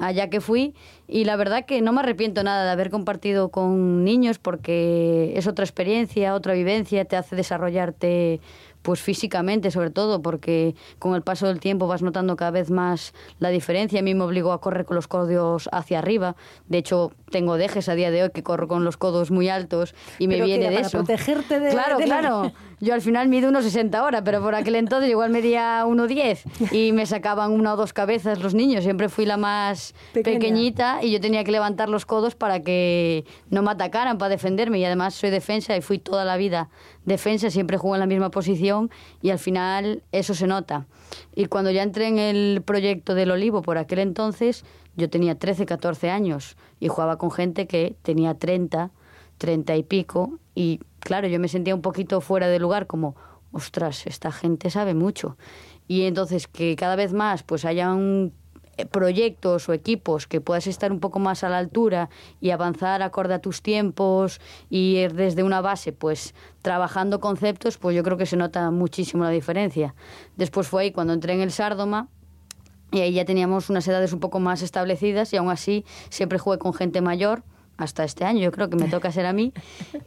allá que fui y la verdad que no me arrepiento nada de haber compartido con niños porque es otra experiencia, otra vivencia, te hace desarrollarte pues físicamente sobre todo, porque con el paso del tiempo vas notando cada vez más la diferencia. A mí me obligó a correr con los codos hacia arriba. De hecho, tengo dejes a día de hoy que corro con los codos muy altos y me viene de para eso. protegerte de Claro, claro. Yo al final mido unos 60 ahora, pero por aquel entonces igual medía 1,10 y me sacaban una o dos cabezas los niños. Siempre fui la más pequeñita y yo tenía que levantar los codos para que no me atacaran, para defenderme. Y además soy defensa y fui toda la vida defensa, siempre jugué en la misma posición y al final eso se nota. Y cuando ya entré en el proyecto del Olivo por aquel entonces, yo tenía 13, 14 años y jugaba con gente que tenía 30, 30 y pico y claro, yo me sentía un poquito fuera de lugar, como, ostras, esta gente sabe mucho. Y entonces que cada vez más pues hayan eh, proyectos o equipos que puedas estar un poco más a la altura y avanzar acorde a tus tiempos y ir desde una base pues trabajando conceptos, pues yo creo que se nota muchísimo la diferencia. Después fue ahí cuando entré en el Sárdoma y ahí ya teníamos unas edades un poco más establecidas y aún así siempre jugué con gente mayor hasta este año, yo creo que me toca ser a mí.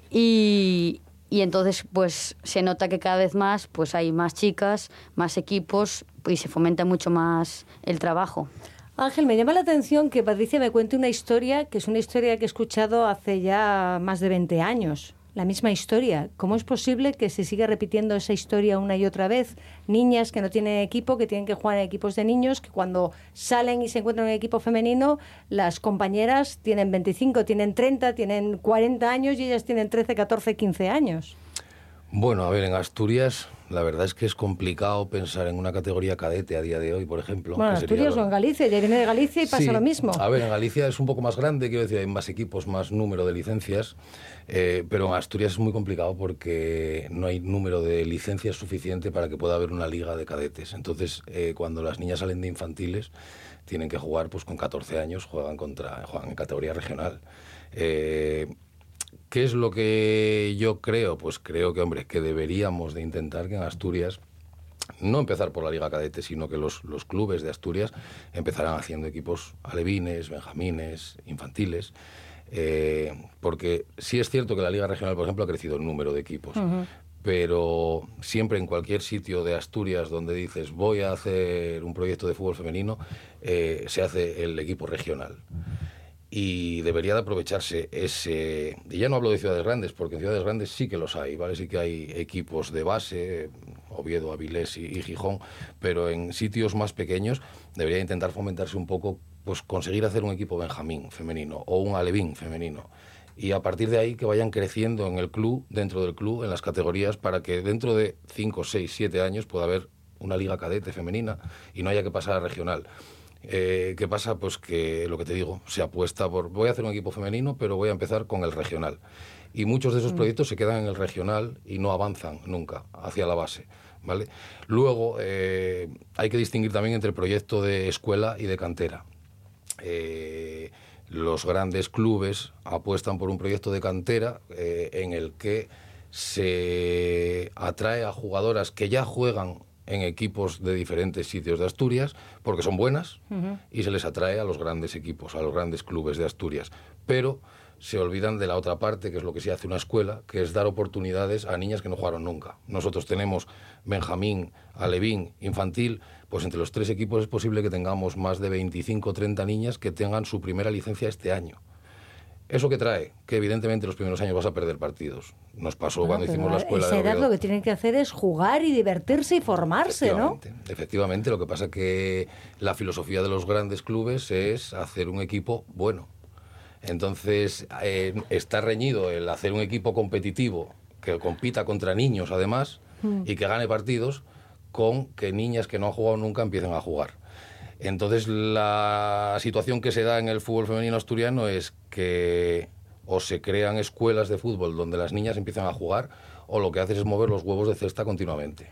Y, y entonces pues se nota que cada vez más pues hay más chicas, más equipos y se fomenta mucho más el trabajo. Ángel, me llama la atención que Patricia me cuente una historia que es una historia que he escuchado hace ya más de 20 años la misma historia. ¿Cómo es posible que se siga repitiendo esa historia una y otra vez? Niñas que no tienen equipo, que tienen que jugar en equipos de niños, que cuando salen y se encuentran en un equipo femenino, las compañeras tienen 25, tienen 30, tienen 40 años y ellas tienen 13, 14, 15 años. Bueno, a ver, en Asturias la verdad es que es complicado pensar en una categoría cadete a día de hoy, por ejemplo. Bueno, Asturias o en Galicia, ya viene de Galicia y pasa lo mismo. A ver, en Galicia es un poco más grande, quiero decir, hay más equipos, más número de licencias, eh, pero en Asturias es muy complicado porque no hay número de licencias suficiente para que pueda haber una liga de cadetes. Entonces, eh, cuando las niñas salen de infantiles, tienen que jugar pues con 14 años, juegan, contra, juegan en categoría regional. Eh, ¿Qué es lo que yo creo? Pues creo que, hombre, que deberíamos de intentar que en Asturias no empezar por la Liga Cadete, sino que los, los clubes de Asturias empezaran haciendo equipos alevines, benjamines, infantiles. Eh, porque sí es cierto que la Liga Regional, por ejemplo, ha crecido el número de equipos, pero siempre en cualquier sitio de Asturias donde dices voy a hacer un proyecto de fútbol femenino, eh, se hace el equipo regional y debería de aprovecharse ese... Y ya no hablo de ciudades grandes, porque en ciudades grandes sí que los hay, ¿vale? Sí que hay equipos de base, Oviedo, Avilés y, Gijón, pero en sitios más pequeños debería intentar fomentarse un poco, pues conseguir hacer un equipo Benjamín femenino o un Alevín femenino. Y a partir de ahí que vayan creciendo en el club, dentro del club, en las categorías, para que dentro de 5, 6, 7 años pueda haber una liga cadete femenina y no haya que pasar a regional. Eh, ¿Qué pasa? Pues que lo que te digo, se apuesta por. Voy a hacer un equipo femenino, pero voy a empezar con el regional. Y muchos de esos mm. proyectos se quedan en el regional y no avanzan nunca hacia la base. ¿vale? Luego, eh, hay que distinguir también entre proyecto de escuela y de cantera. Eh, los grandes clubes apuestan por un proyecto de cantera en el que se atrae a jugadoras que ya juegan en equipos de diferentes sitios de Asturias porque son buenas y se les atrae a los grandes equipos, a los grandes clubes de Asturias. Pero se olvidan de la otra parte, que es lo que se hace una escuela, que es dar oportunidades a niñas que no jugaron nunca. Nosotros tenemos Benjamín, Alevín, Infantil, pues entre los tres equipos es posible que tengamos más de 25 o 30 niñas que tengan su primera licencia este año. ¿Eso que trae? Que evidentemente los primeros años vas a perder partidos. Nos pasó cuando hicimos la escuela esa de edad lo que tienen que hacer es jugar y divertirse y formarse, ¿no? Efectivamente, lo que pasa que la filosofía de los grandes clubes es hacer un equipo bueno. Entonces, eh, está reñido el hacer un equipo competitivo que compita contra niños, además, Mm. y que gane partidos con que niñas que no han jugado nunca empiecen a jugar. Entonces, la situación que se da en el fútbol femenino asturiano es que o se crean escuelas de fútbol donde las niñas empiezan a jugar, o lo que haces es mover los huevos de cesta continuamente.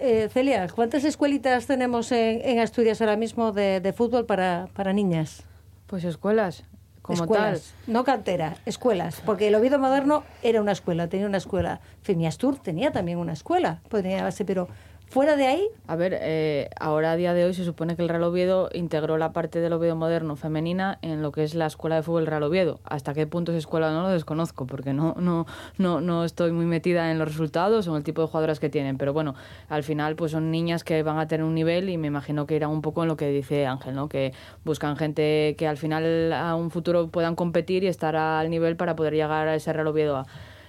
Eh, Celia, ¿cuántas escuelitas tenemos en, en Asturias ahora mismo de, de fútbol para, para niñas? Pues escuelas, como escuelas, no cantera, escuelas, porque el Oviedo Moderno era una escuela, tenía una escuela. Femiastur tenía también una escuela, podría llamarse, pero fuera de ahí, A ver, eh, ahora a día de hoy se supone que el Real Oviedo integró la parte del Oviedo moderno femenina en lo que es la escuela de fútbol Real Oviedo. Hasta qué punto es escuela no lo desconozco, porque no, no, no, no estoy muy metida en los resultados o en el tipo de jugadoras que tienen. Pero bueno, al final pues son niñas que van a tener un nivel y me imagino que irán un poco en lo que dice Ángel, ¿no? Que buscan gente que al final a un futuro puedan competir y estar al nivel para poder llegar a ese Real Oviedo A.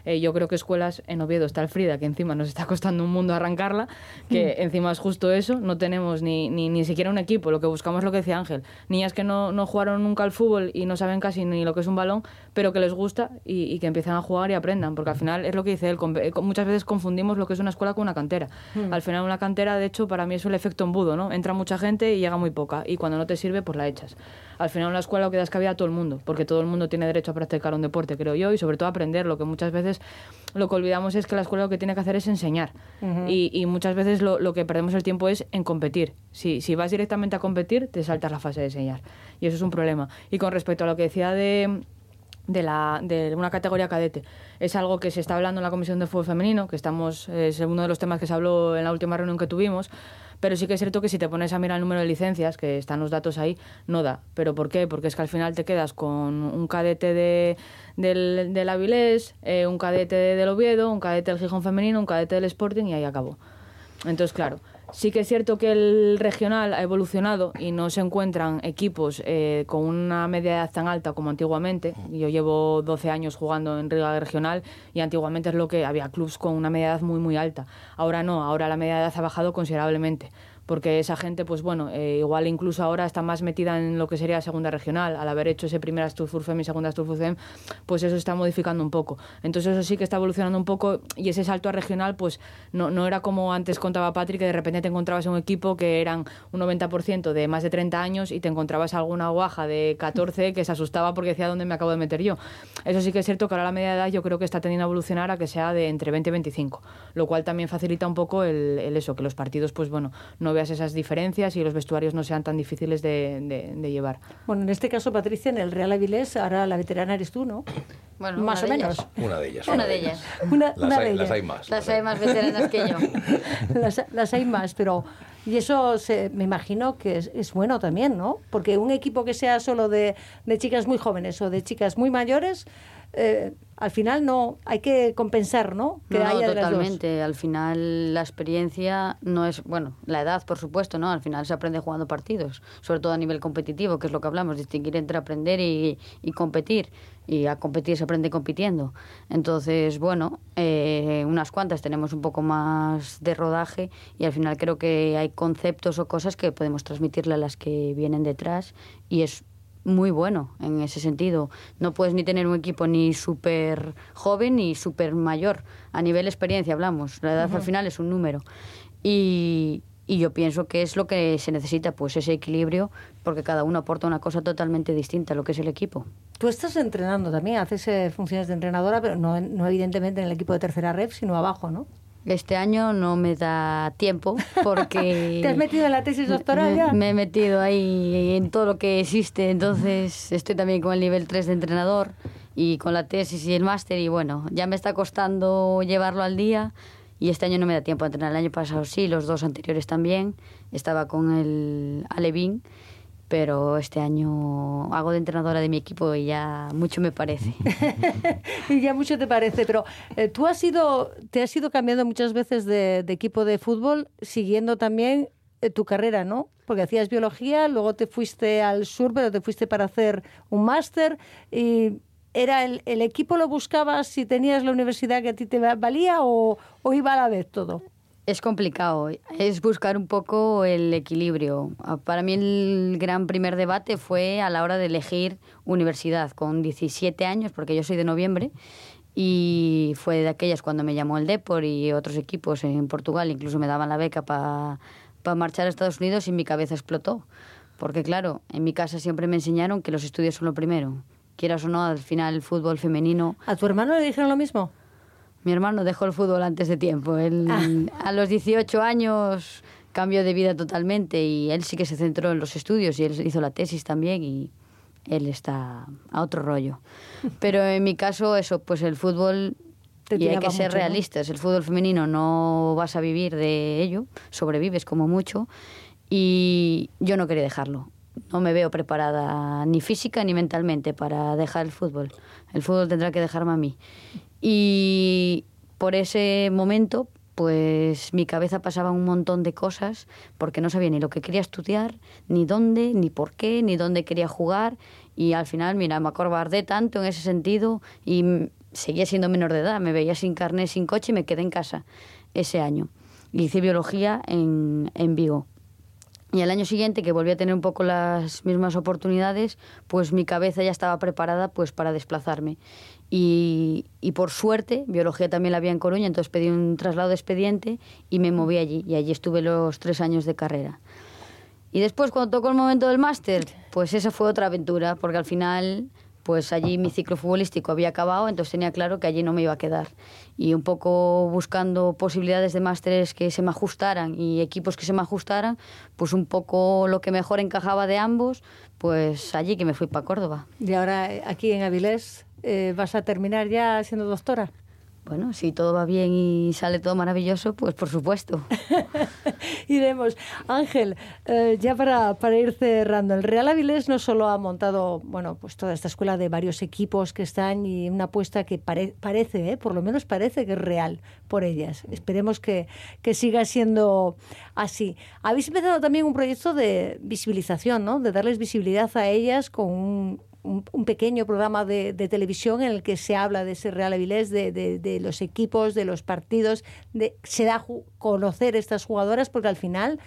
Eh, yo creo que escuelas en Oviedo está el Frida, que encima nos está costando un mundo arrancarla, que encima es justo eso, no tenemos ni, ni, ni siquiera un equipo, lo que buscamos es lo que decía Ángel, niñas que no, no jugaron nunca al fútbol y no saben casi ni lo que es un balón, pero que les gusta y, y que empiezan a jugar y aprendan, porque al final es lo que dice él, muchas veces confundimos lo que es una escuela con una cantera. Mm. Al final una cantera, de hecho, para mí es el efecto embudo, ¿no? Entra mucha gente y llega muy poca, y cuando no te sirve, pues la echas. Al final una escuela lo que das cabida a todo el mundo, porque todo el mundo tiene derecho a practicar un deporte, creo yo, y sobre todo a aprender, lo que muchas veces lo que olvidamos es que la escuela lo que tiene que hacer es enseñar. Y muchas veces lo, lo que perdemos el tiempo es en competir. Si, si vas directamente a competir, te saltas la fase de enseñar. Y eso es un problema. Y con respecto a lo que decía de de, la, de una categoría cadete. Es algo que se está hablando en la Comisión de Fútbol Femenino, que estamos, es uno de los temas que se habló en la última reunión que tuvimos, pero sí que es cierto que si te pones a mirar el número de licencias, que están los datos ahí, no da. ¿Pero por qué? Porque es que al final te quedas con un cadete de, del, del Avilés, eh, un cadete del Oviedo, un cadete del Gijón Femenino, un cadete del Sporting y ahí acabó. Entonces, claro, sí que es cierto que el regional ha evolucionado y no se encuentran equipos eh, con una media edad tan alta como antiguamente. Yo llevo 12 años jugando en Liga Regional y antiguamente es lo que había clubs con una media edad muy, muy alta. Ahora no, ahora la media edad ha bajado considerablemente. Porque esa gente, pues bueno, eh, igual incluso ahora está más metida en lo que sería segunda regional. Al haber hecho ese primer Asturfurfem y segunda Asturfurfem, pues eso está modificando un poco. Entonces eso sí que está evolucionando un poco y ese salto a regional, pues no, no era como antes contaba Patrick, que de repente te encontrabas en un equipo que eran un 90% de más de 30 años y te encontrabas alguna guaja de 14 que se asustaba porque decía dónde me acabo de meter yo. Eso sí que es cierto que ahora la media edad yo creo que está tendiendo a evolucionar a que sea de entre 20 y 25, lo cual también facilita un poco el, el eso, que los partidos, pues bueno, no veas esas diferencias y los vestuarios no sean tan difíciles de, de- de llevar. bueno, en este caso, Patricia, en el Real Avilés, ahora la veterana eres tú, ¿no? Bueno, más o una de menos. ellas. Una de ellas. Una de ellas. Una, Las una hay- de las ellas. hay más. Las hay más veteranas que yo. las, las hay más, pero y eso se, me imagino que es, es bueno también, ¿no? Porque un equipo que sea solo de, de chicas muy jóvenes o de chicas muy mayores, eh, al final no hay que compensar, ¿no? Que No, no, haya de las dos. totalmente. Al final la experiencia no es, bueno, la edad por supuesto, ¿no? Al final se aprende jugando partidos, sobre todo a nivel competitivo, que es lo que hablamos, distinguir entre aprender y, y competir. Y a competir se aprende compitiendo. Entonces, bueno, eh, unas cuantas tenemos un poco más de rodaje y al final creo que hay conceptos o cosas que podemos transmitirle a las que vienen detrás y es muy bueno en ese sentido. No puedes ni tener un equipo ni súper joven ni súper mayor. A nivel experiencia hablamos. La edad al final es un número. Y, y yo pienso que es lo que se necesita, pues ese equilibrio, porque cada uno aporta una cosa totalmente distinta a lo que es el equipo. Tú estás entrenando también, haces eh, funciones de entrenadora, pero no, no evidentemente en el equipo de tercera ref, sino abajo, ¿no? Este año no me da tiempo porque... ¿Te has metido en la tesis doctoral ya? Me, he metido ahí en todo lo que existe, entonces estoy también con el nivel 3 de entrenador y con la tesis y el máster y bueno, ya me está costando llevarlo al día y este año no me da tiempo a entrenar. El año pasado sí, los dos anteriores también. Estaba con el Alevín, pero este año hago de entrenadora de mi equipo y ya mucho me parece. y ya mucho te parece, pero eh, tú has ido, te has ido cambiando muchas veces de, equipo de fútbol siguiendo también eh, tu carrera, ¿no? Porque hacías biología, luego te fuiste al sur, pero te fuiste para hacer un máster y era el, equipo lo buscabas si tenías la universidad que a ti te valía o iba a la vez todo. Es complicado, es buscar un poco el equilibrio. Ah, para mí el gran primer debate fue a la hora de elegir universidad, con 17 años, porque yo soy de noviembre, y fue de aquellas cuando me llamó el Depor y otros equipos en Portugal, incluso me daban la beca para para marchar a Estados Unidos y mi cabeza explotó. Porque claro, en mi casa siempre me enseñaron que los estudios son lo primero. Quieras o no, al final el fútbol femenino... ¿A tu hermano le dijeron lo mismo? Mi hermano dejó el fútbol antes de tiempo. Él, ah. A los 18 años cambió de vida totalmente y él sí que se centró en los estudios y él hizo la tesis también y él está a otro rollo. Pero en mi caso, eso, pues el fútbol y hay que ser realistas. El fútbol femenino no vas a vivir de ello, sobrevives como mucho. Y yo no quería dejarlo. No me veo preparada ni física ni mentalmente para dejar el fútbol. El fútbol tendrá que dejarme a mí. Y por ese momento, pues mi cabeza pasaba un montón de cosas porque no sabía ni lo que quería estudiar, ni dónde, ni por qué, ni dónde quería jugar. Y al final, mira, me acobardé tanto en ese sentido y seguía siendo menor de edad, me veía sin carnet, sin coche y me quedé en casa ese año. hice biología en, en Vigo. Y el año siguiente, que volví a tener un poco las mismas oportunidades, pues mi cabeza ya estaba preparada pues para desplazarme. Y, y, por suerte, biología también la había en Coruña, entonces pedí un traslado de expediente y me moví allí. Y allí estuve los tres años de carrera. Y después, cuando tocó el momento del máster, pues esa fue otra aventura, porque al final pues allí mi ciclo futbolístico había acabado, entonces tenía claro que allí no me iba a quedar. Y un poco buscando posibilidades de másteres que se me ajustaran y equipos que se me ajustaran, pues un poco lo que mejor encajaba de ambos, pues allí que me fui para Córdoba. Y ahora aquí en Avilés, eh, ¿vas a terminar ya siendo doctora? Bueno, si todo va bien y sale todo maravilloso, pues por supuesto. Iremos. Ángel, eh, ya para, para, ir cerrando, el Real Avilés no solo ha montado bueno, pues toda esta escuela de varios equipos que están y una apuesta que parece, eh, por lo menos parece que es real por ellas. Esperemos que, que siga siendo así. Habéis empezado también un proyecto de visibilización, ¿no? de darles visibilidad a ellas con un, un, pequeño programa de, televisión en el que se habla de ese Real Avilés, de, los equipos, de los partidos, se da a conocer estas jugadoras porque al final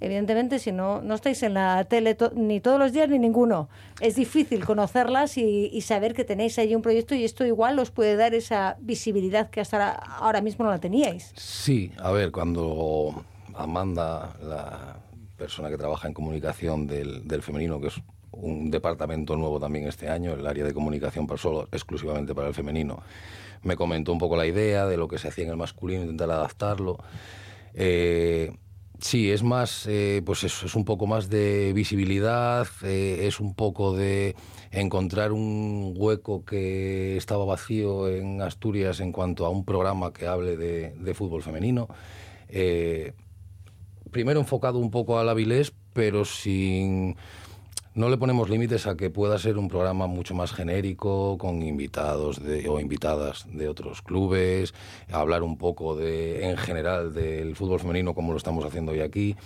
evidentemente, si no, no estáis en la tele ni todos los días ni ninguno, es difícil conocerlas y, saber que tenéis ahí un proyecto y esto igual os puede dar esa visibilidad que hasta ahora mismo no la teníais. Sí, a ver, cuando Amanda, la persona que trabaja en comunicación del femenino, que es un departamento nuevo también este año, el área de comunicación para solo exclusivamente para el femenino. Me comentó un poco la idea de lo que se hacía en el masculino, intentar adaptarlo. Eh, sí, es más, eh, pues es, es, un poco más de visibilidad, eh, es un poco de encontrar un hueco que estaba vacío en Asturias en cuanto a un programa que hable de, de fútbol femenino. primero enfocado un poco al Avilés, pero sin no le ponemos límites a que pueda ser un programa mucho más genérico, con invitados de, o invitadas de otros clubes, hablar un poco de, en general del fútbol femenino como lo estamos haciendo hoy aquí.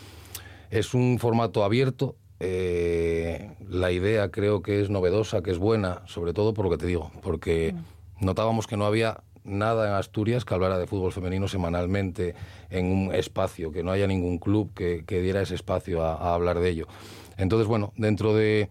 Es un formato abierto. Eh, la idea creo que es novedosa, que es buena, sobre todo por lo que te digo, porque mm. notábamos que no había nada en Asturias que hablara de fútbol femenino semanalmente en un espacio, que no haya ningún club que, diera ese espacio a hablar de ello. Entonces, bueno, dentro de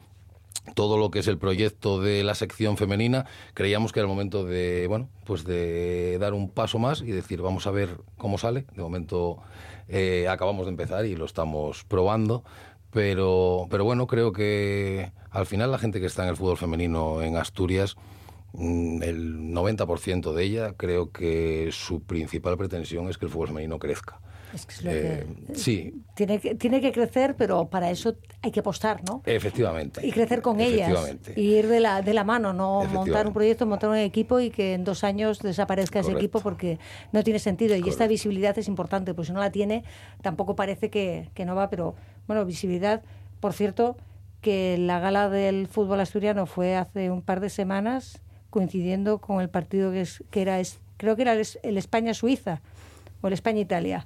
todo lo que es el proyecto de la sección femenina, creíamos que era el momento de, bueno, pues de dar un paso más y decir, vamos a ver cómo sale. De momento eh, acabamos de empezar y lo estamos probando, pero, pero bueno, creo que al final la gente que está en el fútbol femenino en Asturias, el 90% de ella creo que su principal pretensión es que el fútbol femenino crezca. Es que es lo Eh, que- sí, Tiene que, tiene que crecer, pero para eso hay que apostar, ¿no? efectivamente. Y crecer con ellas. Efectivamente. Y ir de la, de la mano, no montar un proyecto, montar un equipo y que en dos años desaparezca ese equipo porque no tiene sentido. Y esta visibilidad es importante, pues si no la tiene, tampoco parece que, que no va, pero bueno, visibilidad. Por cierto, que la gala del fútbol asturiano fue hace un par de semanas, coincidiendo con el partido que, es, que era, es- creo que era el, el España-Suiza o el España-Italia.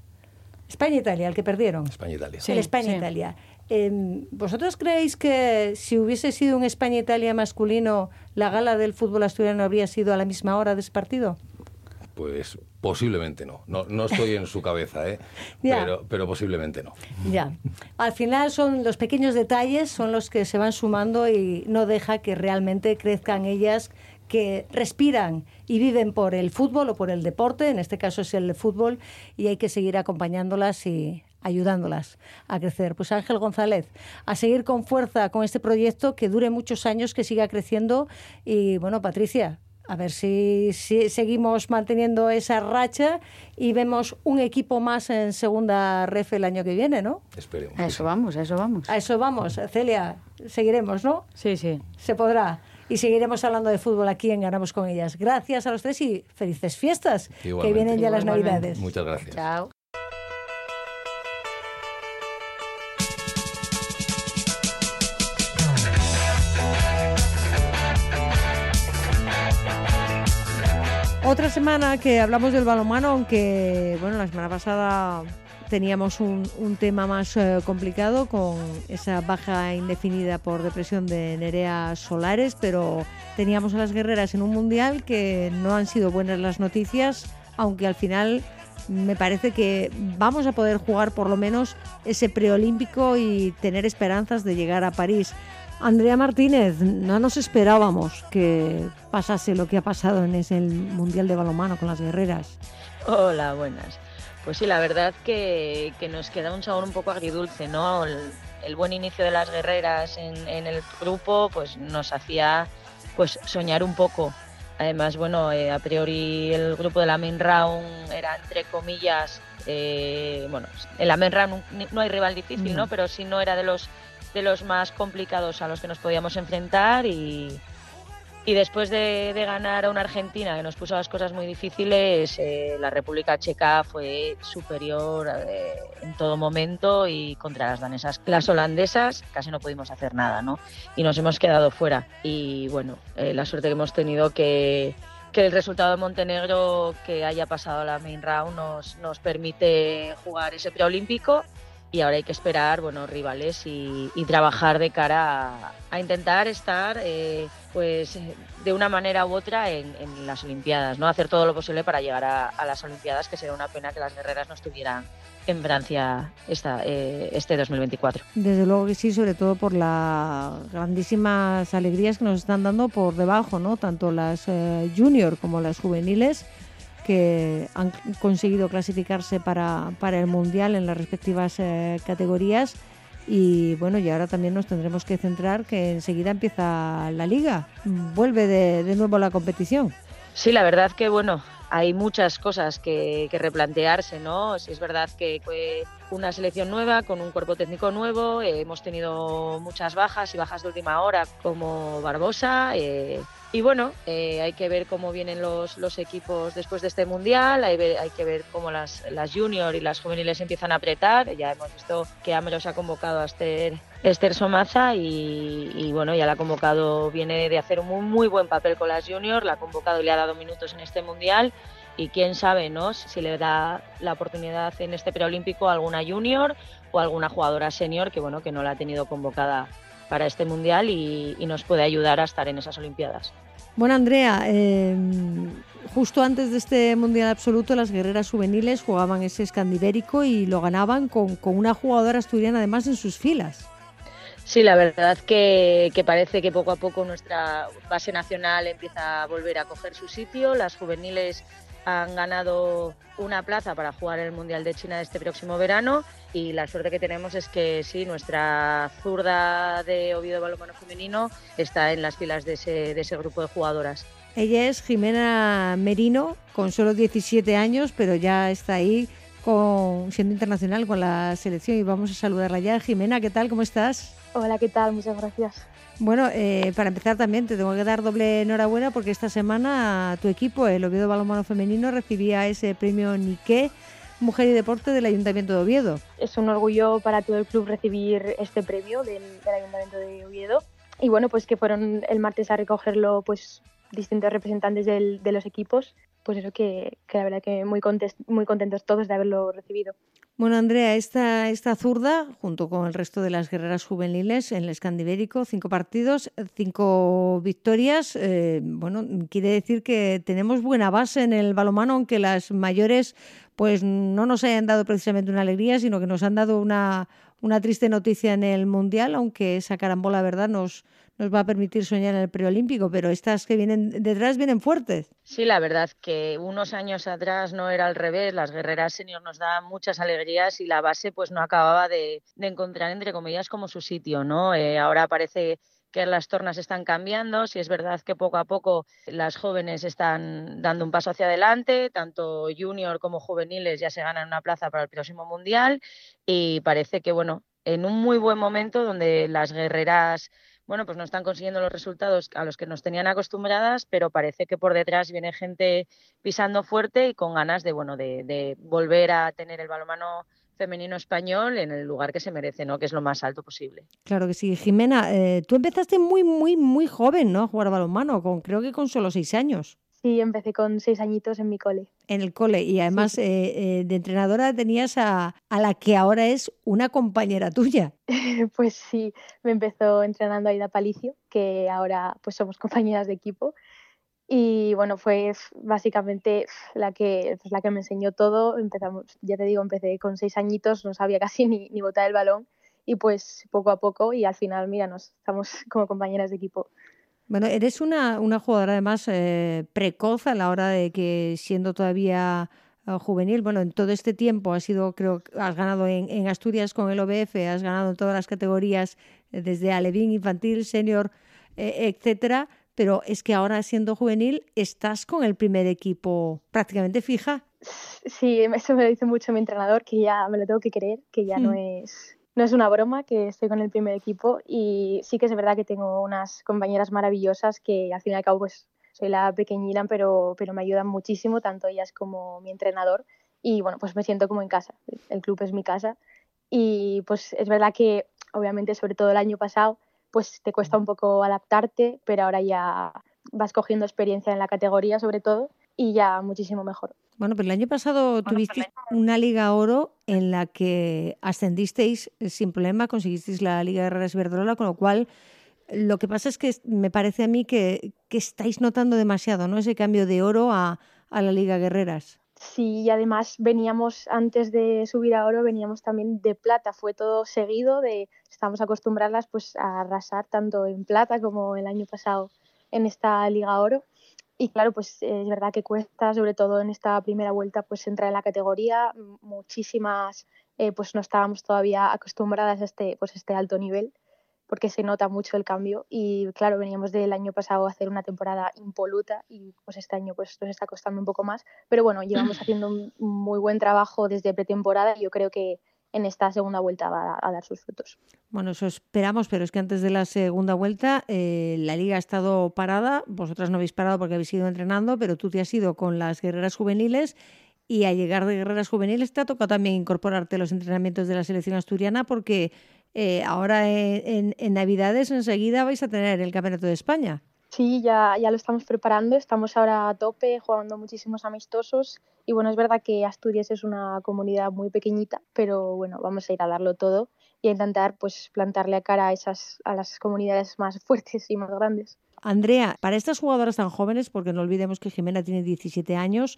España-Italia, el que perdieron. España-Italia. el España-Italia. Eh, ¿Vosotros creéis que si hubiese sido un España-Italia masculino, la gala del fútbol asturiano habría sido a la misma hora de ese partido? Pues posiblemente no. No, no estoy en su cabeza, ¿eh? Pero, pero posiblemente no. Ya. Al final son los pequeños detalles, son los que se van sumando y no deja que realmente crezcan ellas que respiran y viven por el fútbol o por el deporte, en este caso es el fútbol, y hay que seguir acompañándolas y ayudándolas a crecer. Pues Ángel González, a seguir con fuerza con este proyecto que dure muchos años, que siga creciendo y bueno, Patricia, a ver si, si seguimos manteniendo esa racha y vemos un equipo más en segunda ref el año que viene, ¿no? Esperemos. A eso vamos, a eso vamos. A eso vamos. Celia, seguiremos, ¿no? Sí, sí. Se podrá. Y seguiremos hablando de fútbol aquí en Ganamos con ellas. Gracias a los tres y felices fiestas, que vienen ya las Igualmente. Navidades. Muchas gracias. Chao. Otra semana que hablamos del balonmano, aunque bueno, la semana pasada teníamos un, tema más eh, complicado con esa baja indefinida por depresión de Nerea Solares, pero teníamos a las guerreras en un mundial que no han sido buenas las noticias, aunque al final me parece que vamos a poder jugar por lo menos ese preolímpico y tener esperanzas de llegar a París. Andrea Martínez, no nos esperábamos que pasase lo que ha pasado en ese Mundial de Balonmano con las guerreras. Hola, buenas. Pues sí, la verdad que, que nos queda un sabor un poco agridulce, ¿no? El, el buen inicio de las guerreras en, en el grupo pues nos hacía pues soñar un poco. Además, bueno, eh, a priori el grupo de la main round era entre comillas, eh, bueno, en la main round no, hay rival difícil, No. ¿no? Pero sí no era de los de los más complicados a los que nos podíamos enfrentar y, y después de, ganar a una Argentina que nos puso las cosas muy difíciles, eh, la República Checa fue superior eh, en todo momento y contra las danesas, las holandesas casi no pudimos hacer nada, ¿no? Y nos hemos quedado fuera. Y bueno, eh, la suerte que hemos tenido que que el resultado de Montenegro que haya pasado la main round nos, nos permite jugar ese preolímpico y ahora hay que esperar bueno rivales y, trabajar de cara a, intentar estar eh, pues de una manera u otra en, las Olimpiadas, ¿no? Hacer todo lo posible para llegar a, a las Olimpiadas, que sería una pena que las guerreras no estuvieran en Francia esta, eh, este 2024. Desde luego que sí, sobre todo por las grandísimas alegrías que nos están dando por debajo, ¿no? Tanto las eh, junior como las juveniles que han conseguido clasificarse para, para el Mundial en las respectivas eh, categorías. Y bueno, y ahora también nos tendremos que centrar que enseguida empieza la liga, vuelve de, de nuevo la competición. Sí, la verdad que bueno, hay muchas cosas que, que replantearse, ¿no? Sí, es verdad que fue una selección nueva, con un cuerpo técnico nuevo, eh, hemos tenido muchas bajas y bajas de última hora como Barbosa. eh, y bueno, eh, hay que ver cómo vienen los, equipos después de este mundial, hay, hay que ver cómo las, las junior y las juveniles empiezan a apretar. Ya hemos visto que Amelos ha convocado a Esther, Esther Somaza y, y bueno, ya la ha convocado, viene de hacer un muy, buen papel con las junior, la ha convocado y le ha dado minutos en este mundial y quién sabe ¿no? si le da la oportunidad en este preolímpico a alguna junior o alguna jugadora senior que bueno que no la ha tenido convocada para este mundial y, nos puede ayudar a estar en esas olimpiadas. Bueno, Andrea, eh, justo antes de este Mundial Absoluto, las guerreras juveniles jugaban ese escandibérico y lo ganaban con, con una jugadora asturiana además en sus filas. Sí, la verdad que, parece que poco a poco nuestra base nacional empieza a volver a coger su sitio. Las juveniles han ganado una plaza para jugar el Mundial de China este próximo verano y la suerte que tenemos es que sí, nuestra zurda de Oviedo Balonmano Femenino está en las filas de ese, de ese grupo de jugadoras. Ella es Jimena Merino, con solo 17 años, pero ya está ahí con, siendo internacional con la selección y vamos a saludarla ya. Jimena, ¿qué tal? ¿Cómo estás? Hola, ¿qué tal? Muchas gracias. Bueno, eh, para empezar también te tengo que dar doble enhorabuena porque esta semana tu equipo, el Oviedo Balonmano Femenino, recibía ese premio Nike Mujer y Deporte del Ayuntamiento de Oviedo. Es un orgullo para todo el club recibir este premio del, Ayuntamiento de Oviedo. Y bueno, pues que fueron el martes a recogerlo pues distintos representantes de los equipos. Pues eso que, que la verdad que muy, muy contentos todos de haberlo recibido. Bueno, Andrea, esta, esta zurda, junto con el resto de las guerreras juveniles en el Escandibérico, cinco partidos, cinco victorias. Eh, bueno, quiere decir que tenemos buena base en el balomano, aunque las mayores pues no nos hayan dado precisamente una alegría, sino que nos han dado una, una triste noticia en el Mundial, aunque esa carambola, verdad, nos, nos va a permitir soñar en el preolímpico, pero estas que vienen detrás vienen fuertes. Sí, la verdad que unos años atrás no era al revés, las guerreras senior nos daban muchas alegrías y la base pues no acababa de, encontrar, entre comillas, como su sitio, ¿no? Eh, ahora parece que las tornas están cambiando, si es verdad que poco a poco las jóvenes están dando un paso hacia adelante, tanto junior como juveniles ya se ganan una plaza para el próximo mundial y parece que bueno, en un muy buen momento donde las guerreras bueno, pues no están consiguiendo los resultados a los que nos tenían acostumbradas, pero parece que por detrás viene gente pisando fuerte y con ganas de, bueno, de, volver a tener el balonmano femenino español en el lugar que se merece, ¿no? Que es lo más alto posible. Claro que sí. Jimena, eh, tú empezaste muy, muy, muy joven, ¿no? A jugar balonmano, con, creo que con solo seis años. Sí, empecé con seis añitos en mi cole. En el cole. Y además eh, eh, de entrenadora tenías a, a, la que ahora es una compañera tuya. pues sí, me empezó entrenando Aida Palicio, que ahora pues somos compañeras de equipo. Y bueno, fue básicamente la que, pues, la que me enseñó todo. Empezamos, ya te digo, empecé con seis añitos, no sabía casi ni, ni botar el balón. Y pues poco a poco y al final, mira, nos estamos como compañeras de equipo. Bueno, eres una, una jugadora además eh, precoz a la hora de que siendo todavía eh, juvenil, bueno, en todo este tiempo has sido, creo, has ganado en, Asturias con el OBF, has ganado en todas las categorías, eh, desde alevín, infantil, senior, etcétera, pero es que ahora siendo juvenil estás con el primer equipo prácticamente fija. Sí, eso me lo dice mucho mi entrenador, que ya me lo tengo que creer, que ya no mm. es no es una broma que estoy con el primer equipo y sí que es verdad que tengo unas compañeras maravillosas que al fin y al cabo pues soy la pequeñila pero, pero me ayudan muchísimo, tanto ellas como mi entrenador y bueno pues me siento como en casa, el club es mi casa y pues es verdad que obviamente sobre todo el año pasado pues te cuesta un poco adaptarte pero ahora ya vas cogiendo experiencia en la categoría sobre todo y ya muchísimo mejor. Bueno, pero el año pasado tuvisteis una Liga Oro en la que ascendisteis eh, sin problema, conseguisteis la Liga de Guerreras Verdrola, con lo cual lo que pasa es que me parece a mí que, que estáis notando demasiado, ¿no? Ese cambio de oro a, a la Liga Guerreras. Sí, y además veníamos, antes de subir a oro, veníamos también de plata. Fue todo seguido, de estamos acostumbradas pues, a arrasar tanto en plata como el año pasado en esta Liga Oro. Y claro, pues es verdad que cuesta, sobre todo en esta primera vuelta, pues entrar en la categoría. Muchísimas, eh, pues no estábamos todavía acostumbradas a este, pues este alto nivel, porque se nota mucho el cambio. Y claro, veníamos del año pasado a hacer una temporada impoluta y pues este año pues nos está costando un poco más. Pero bueno, llevamos haciendo un muy buen trabajo desde pretemporada y yo creo que en esta segunda vuelta va a dar sus frutos. Bueno, eso esperamos, pero es que antes de la segunda vuelta eh, la liga ha estado parada, vosotras no habéis parado porque habéis ido entrenando, pero tú te has ido con las guerreras juveniles y al llegar de guerreras juveniles te ha tocado también incorporarte a los entrenamientos de la selección asturiana porque eh, ahora en, en Navidades enseguida vais a tener el Campeonato de España. Sí, ya, ya lo estamos preparando, estamos ahora a tope, jugando muchísimos amistosos y bueno, es verdad que Asturias es una comunidad muy pequeñita, pero bueno, vamos a ir a darlo todo y a intentar pues plantarle a cara a esas a las comunidades más fuertes y más grandes. Andrea, para estas jugadoras tan jóvenes, porque no olvidemos que Jimena tiene 17 años,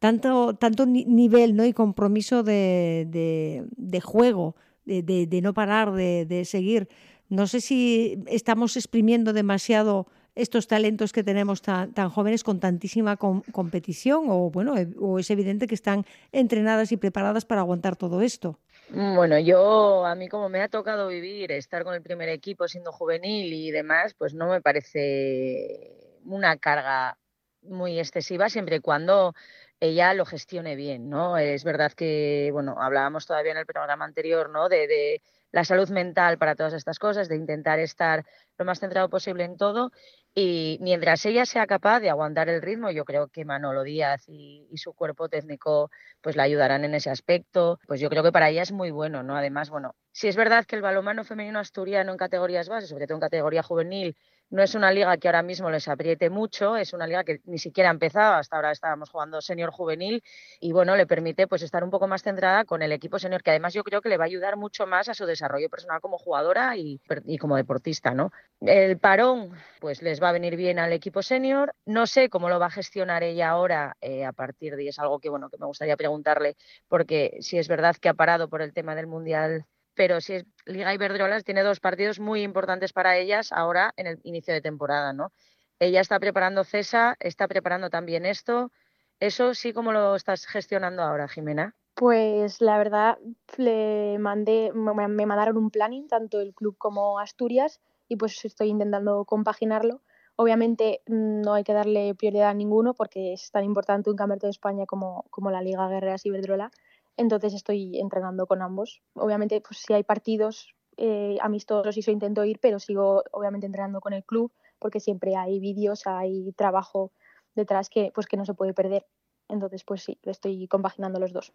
tanto, tanto nivel ¿no? y compromiso de, de, de juego, de, de, no parar, de, seguir. No sé si estamos exprimiendo demasiado estos talentos que tenemos tan, jóvenes con tantísima competición o bueno e, o es evidente que están entrenadas y preparadas para aguantar todo esto mm, bueno yo a mí como me ha tocado vivir estar con el primer equipo siendo juvenil y demás pues no me parece una carga muy excesiva siempre y cuando ella lo gestione bien, ¿no? Es verdad que, bueno, hablábamos todavía en el programa anterior, ¿no? De, de la salud mental para todas estas cosas, de intentar estar lo más centrado posible en todo y mientras ella sea capaz de aguantar el ritmo, yo creo que Manolo Díaz y, su cuerpo técnico pues la ayudarán en ese aspecto. Pues yo creo que para ella es muy bueno, ¿no? Además, bueno, si es verdad que el balonmano femenino asturiano en categorías bases, sobre todo en categoría juvenil, no es una liga que ahora mismo les apriete mucho, es una liga que ni siquiera ha empezado, hasta ahora estábamos jugando senior juvenil y bueno, le permite pues estar un poco más centrada con el equipo senior, que además yo creo que le va a ayudar mucho más a su desarrollo personal como jugadora y, como deportista, ¿no? El parón pues les va a venir bien al equipo senior, no sé cómo lo va a gestionar ella ahora eh, a partir de, es algo que bueno, que me gustaría preguntarle, porque si es verdad que ha parado por el tema del Mundial pero si es Liga Iberdrolas tiene dos partidos muy importantes para ellas ahora en el inicio de temporada, ¿no? Ella está preparando CESA, está preparando también esto. ¿Eso sí cómo lo estás gestionando ahora, Jimena? Pues la verdad, le mandé, me mandaron un planning, tanto el club como Asturias, y pues estoy intentando compaginarlo. Obviamente mm, no hay que darle prioridad a ninguno porque es tan importante un campeonato de España como, como la Liga Guerreras Iberdrola entonces estoy entrenando con ambos. Obviamente, pues si hay partidos eh, amistosos y eso intento ir, pero sigo obviamente entrenando con el club porque siempre hay vídeos, hay trabajo detrás que, pues, que no se puede perder. Entonces, pues sí, estoy compaginando los dos.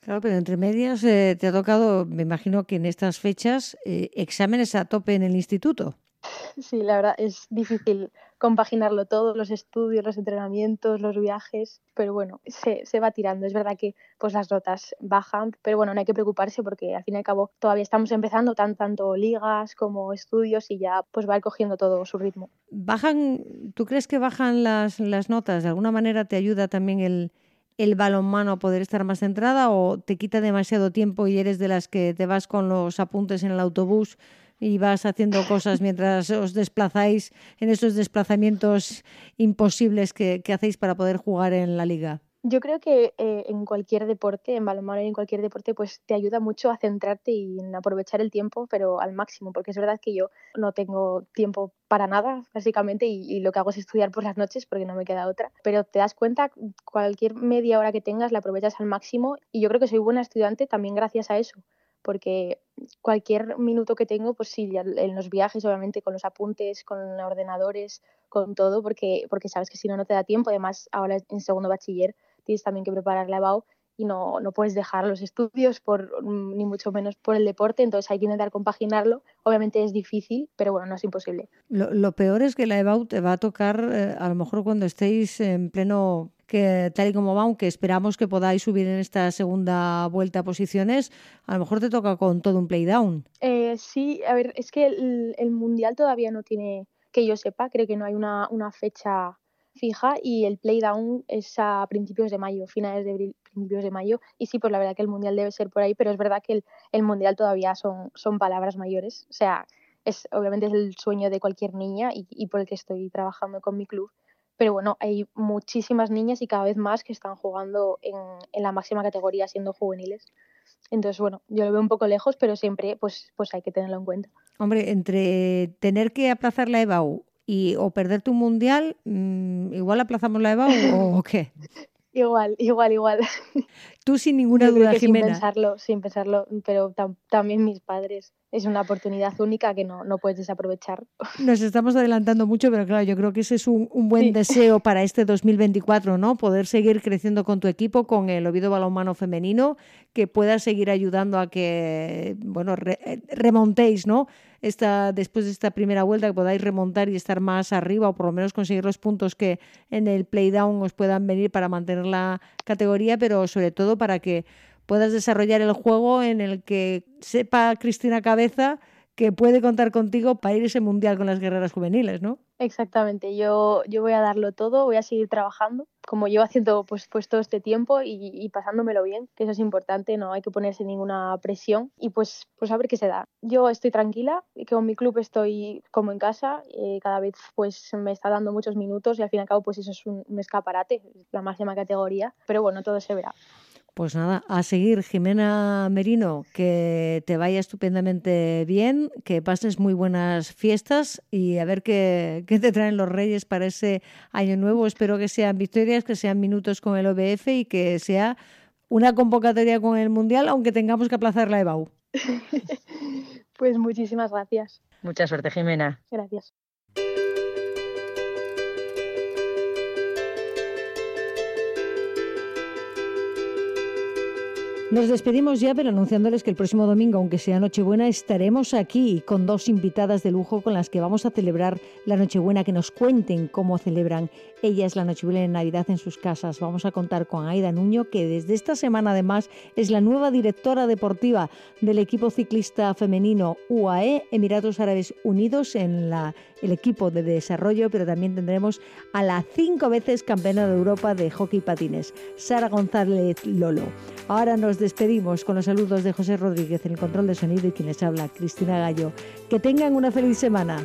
Claro, pero entre medias eh, te ha tocado, me imagino que en estas fechas, eh, exámenes a tope en el instituto. Sí, la verdad es difícil compaginarlo todo, los estudios, los entrenamientos, los viajes, pero bueno, se, se, va tirando. Es verdad que pues las notas bajan, pero bueno, no hay que preocuparse porque al fin y al cabo todavía estamos empezando tan, tanto ligas como estudios y ya pues va cogiendo todo su ritmo. ¿Bajan, tú crees que bajan las, las notas? ¿De alguna manera te ayuda también el, el balonmano a poder estar más centrada o te quita demasiado tiempo y eres de las que te vas con los apuntes en el autobús y vas haciendo cosas mientras os desplazáis en esos desplazamientos imposibles que, hacéis para poder jugar en la liga? Yo creo que eh, en cualquier deporte, en balonmano y en cualquier deporte, pues te ayuda mucho a centrarte y aprovechar el tiempo, pero al máximo, porque es verdad que yo no tengo tiempo para nada, básicamente, y, y, lo que hago es estudiar por las noches porque no me queda otra. Pero te das cuenta, cualquier media hora que tengas la aprovechas al máximo y yo creo que soy buena estudiante también gracias a eso porque cualquier minuto que tengo, pues sí, en los viajes, obviamente, con los apuntes, con ordenadores, con todo, porque, porque sabes que si no, no te da tiempo. Además, ahora en segundo bachiller tienes también que preparar la EBAU y no, no puedes dejar los estudios, por, mm, ni mucho menos por el deporte, entonces hay que intentar compaginarlo. Obviamente es difícil, pero bueno, no es imposible. Lo, peor es que la EBAU te va a tocar eh, a lo mejor cuando estéis en pleno que tal y como va, aunque esperamos que podáis subir en esta segunda vuelta a posiciones, a lo mejor te toca con todo un playdown. Eh, sí, a ver, es que el, Mundial todavía no tiene, que yo sepa, creo que no hay una, fecha fija y el playdown es a principios de mayo, finales de principios de mayo. Y sí, pues la verdad que el Mundial debe ser por ahí, pero es verdad que el, Mundial todavía son, son palabras mayores. O sea, es obviamente es el sueño de cualquier niña y, y por el que estoy trabajando con mi club pero bueno, hay muchísimas niñas y cada vez más que están jugando en, en, la máxima categoría siendo juveniles. Entonces, bueno, yo lo veo un poco lejos, pero siempre pues, pues hay que tenerlo en cuenta. Hombre, entre tener que aplazar la EBAU y o perder tu mundial, mm, igual aplazamos la EBAU o qué. Igual, igual, igual. Tú sin ninguna duda, Jimena. Sin pensarlo, sin pensarlo, pero también mis padres. Es una oportunidad única que no, no puedes desaprovechar. Nos estamos adelantando mucho, pero claro, yo creo que ese es un, un buen deseo para este 2024, ¿no? Poder seguir creciendo con tu equipo, con el Oviedo Balonmano Femenino, que pueda seguir ayudando a que, bueno, remontéis, ¿no? Esta, después de esta primera vuelta, que podáis remontar y estar más arriba o por lo menos conseguir los puntos que en el playdown os puedan venir para mantener la categoría, pero sobre todo para que puedas desarrollar el juego en el que sepa Cristina Cabeza que puede contar contigo para ir ese mundial con las guerreras juveniles, ¿no? Exactamente, yo, yo voy a darlo todo, voy a seguir trabajando, como llevo haciendo pues, pues todo este tiempo y, pasándomelo bien, que eso es importante, no hay que ponerse ninguna presión y pues, pues a ver qué se da. Yo estoy tranquila, con mi club estoy como en casa, eh, cada vez pues me está dando muchos minutos y al fin y al cabo pues eso es un escaparate, la máxima categoría, pero bueno, todo se verá. Pues nada, a seguir, Jimena Merino, que te vaya estupendamente bien, que pases muy buenas fiestas y a ver qué, qué, te traen los Reyes para ese año nuevo. Espero que sean victorias, que sean minutos con el OBF y que sea una convocatoria con el Mundial, aunque tengamos que aplazar la EBAU. pues muchísimas gracias. Mucha suerte, Jimena. Gracias. Nos despedimos ya, pero anunciándoles que el próximo domingo, aunque sea Nochebuena, estaremos aquí con dos invitadas de lujo con las que vamos a celebrar la Nochebuena, que nos cuenten cómo celebran ellas la Nochebuena en Navidad en sus casas. Vamos a contar con Aida Nuño, que desde esta semana además es la nueva directora deportiva del equipo ciclista femenino UAE, Emiratos Árabes Unidos, en la, el equipo de desarrollo, pero también tendremos a la cinco veces campeona de Europa de hockey patines, Sara González Lolo. Ahora nos despedimos con los saludos de José Rodríguez en el control de sonido y quien les habla, Cristina Gallo. Que tengan una feliz semana.